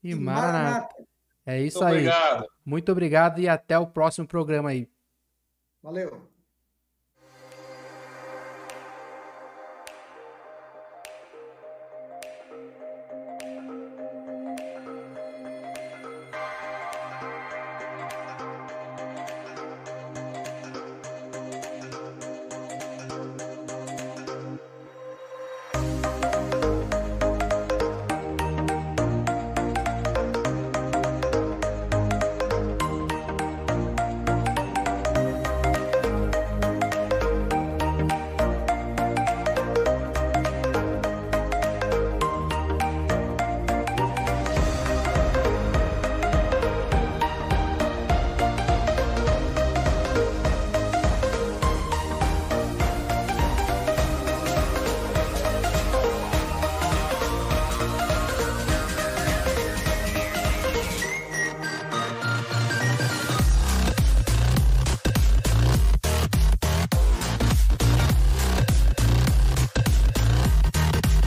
E Maranata. É isso Muito aí. Obrigado. Muito obrigado e até o próximo programa aí. Valeu.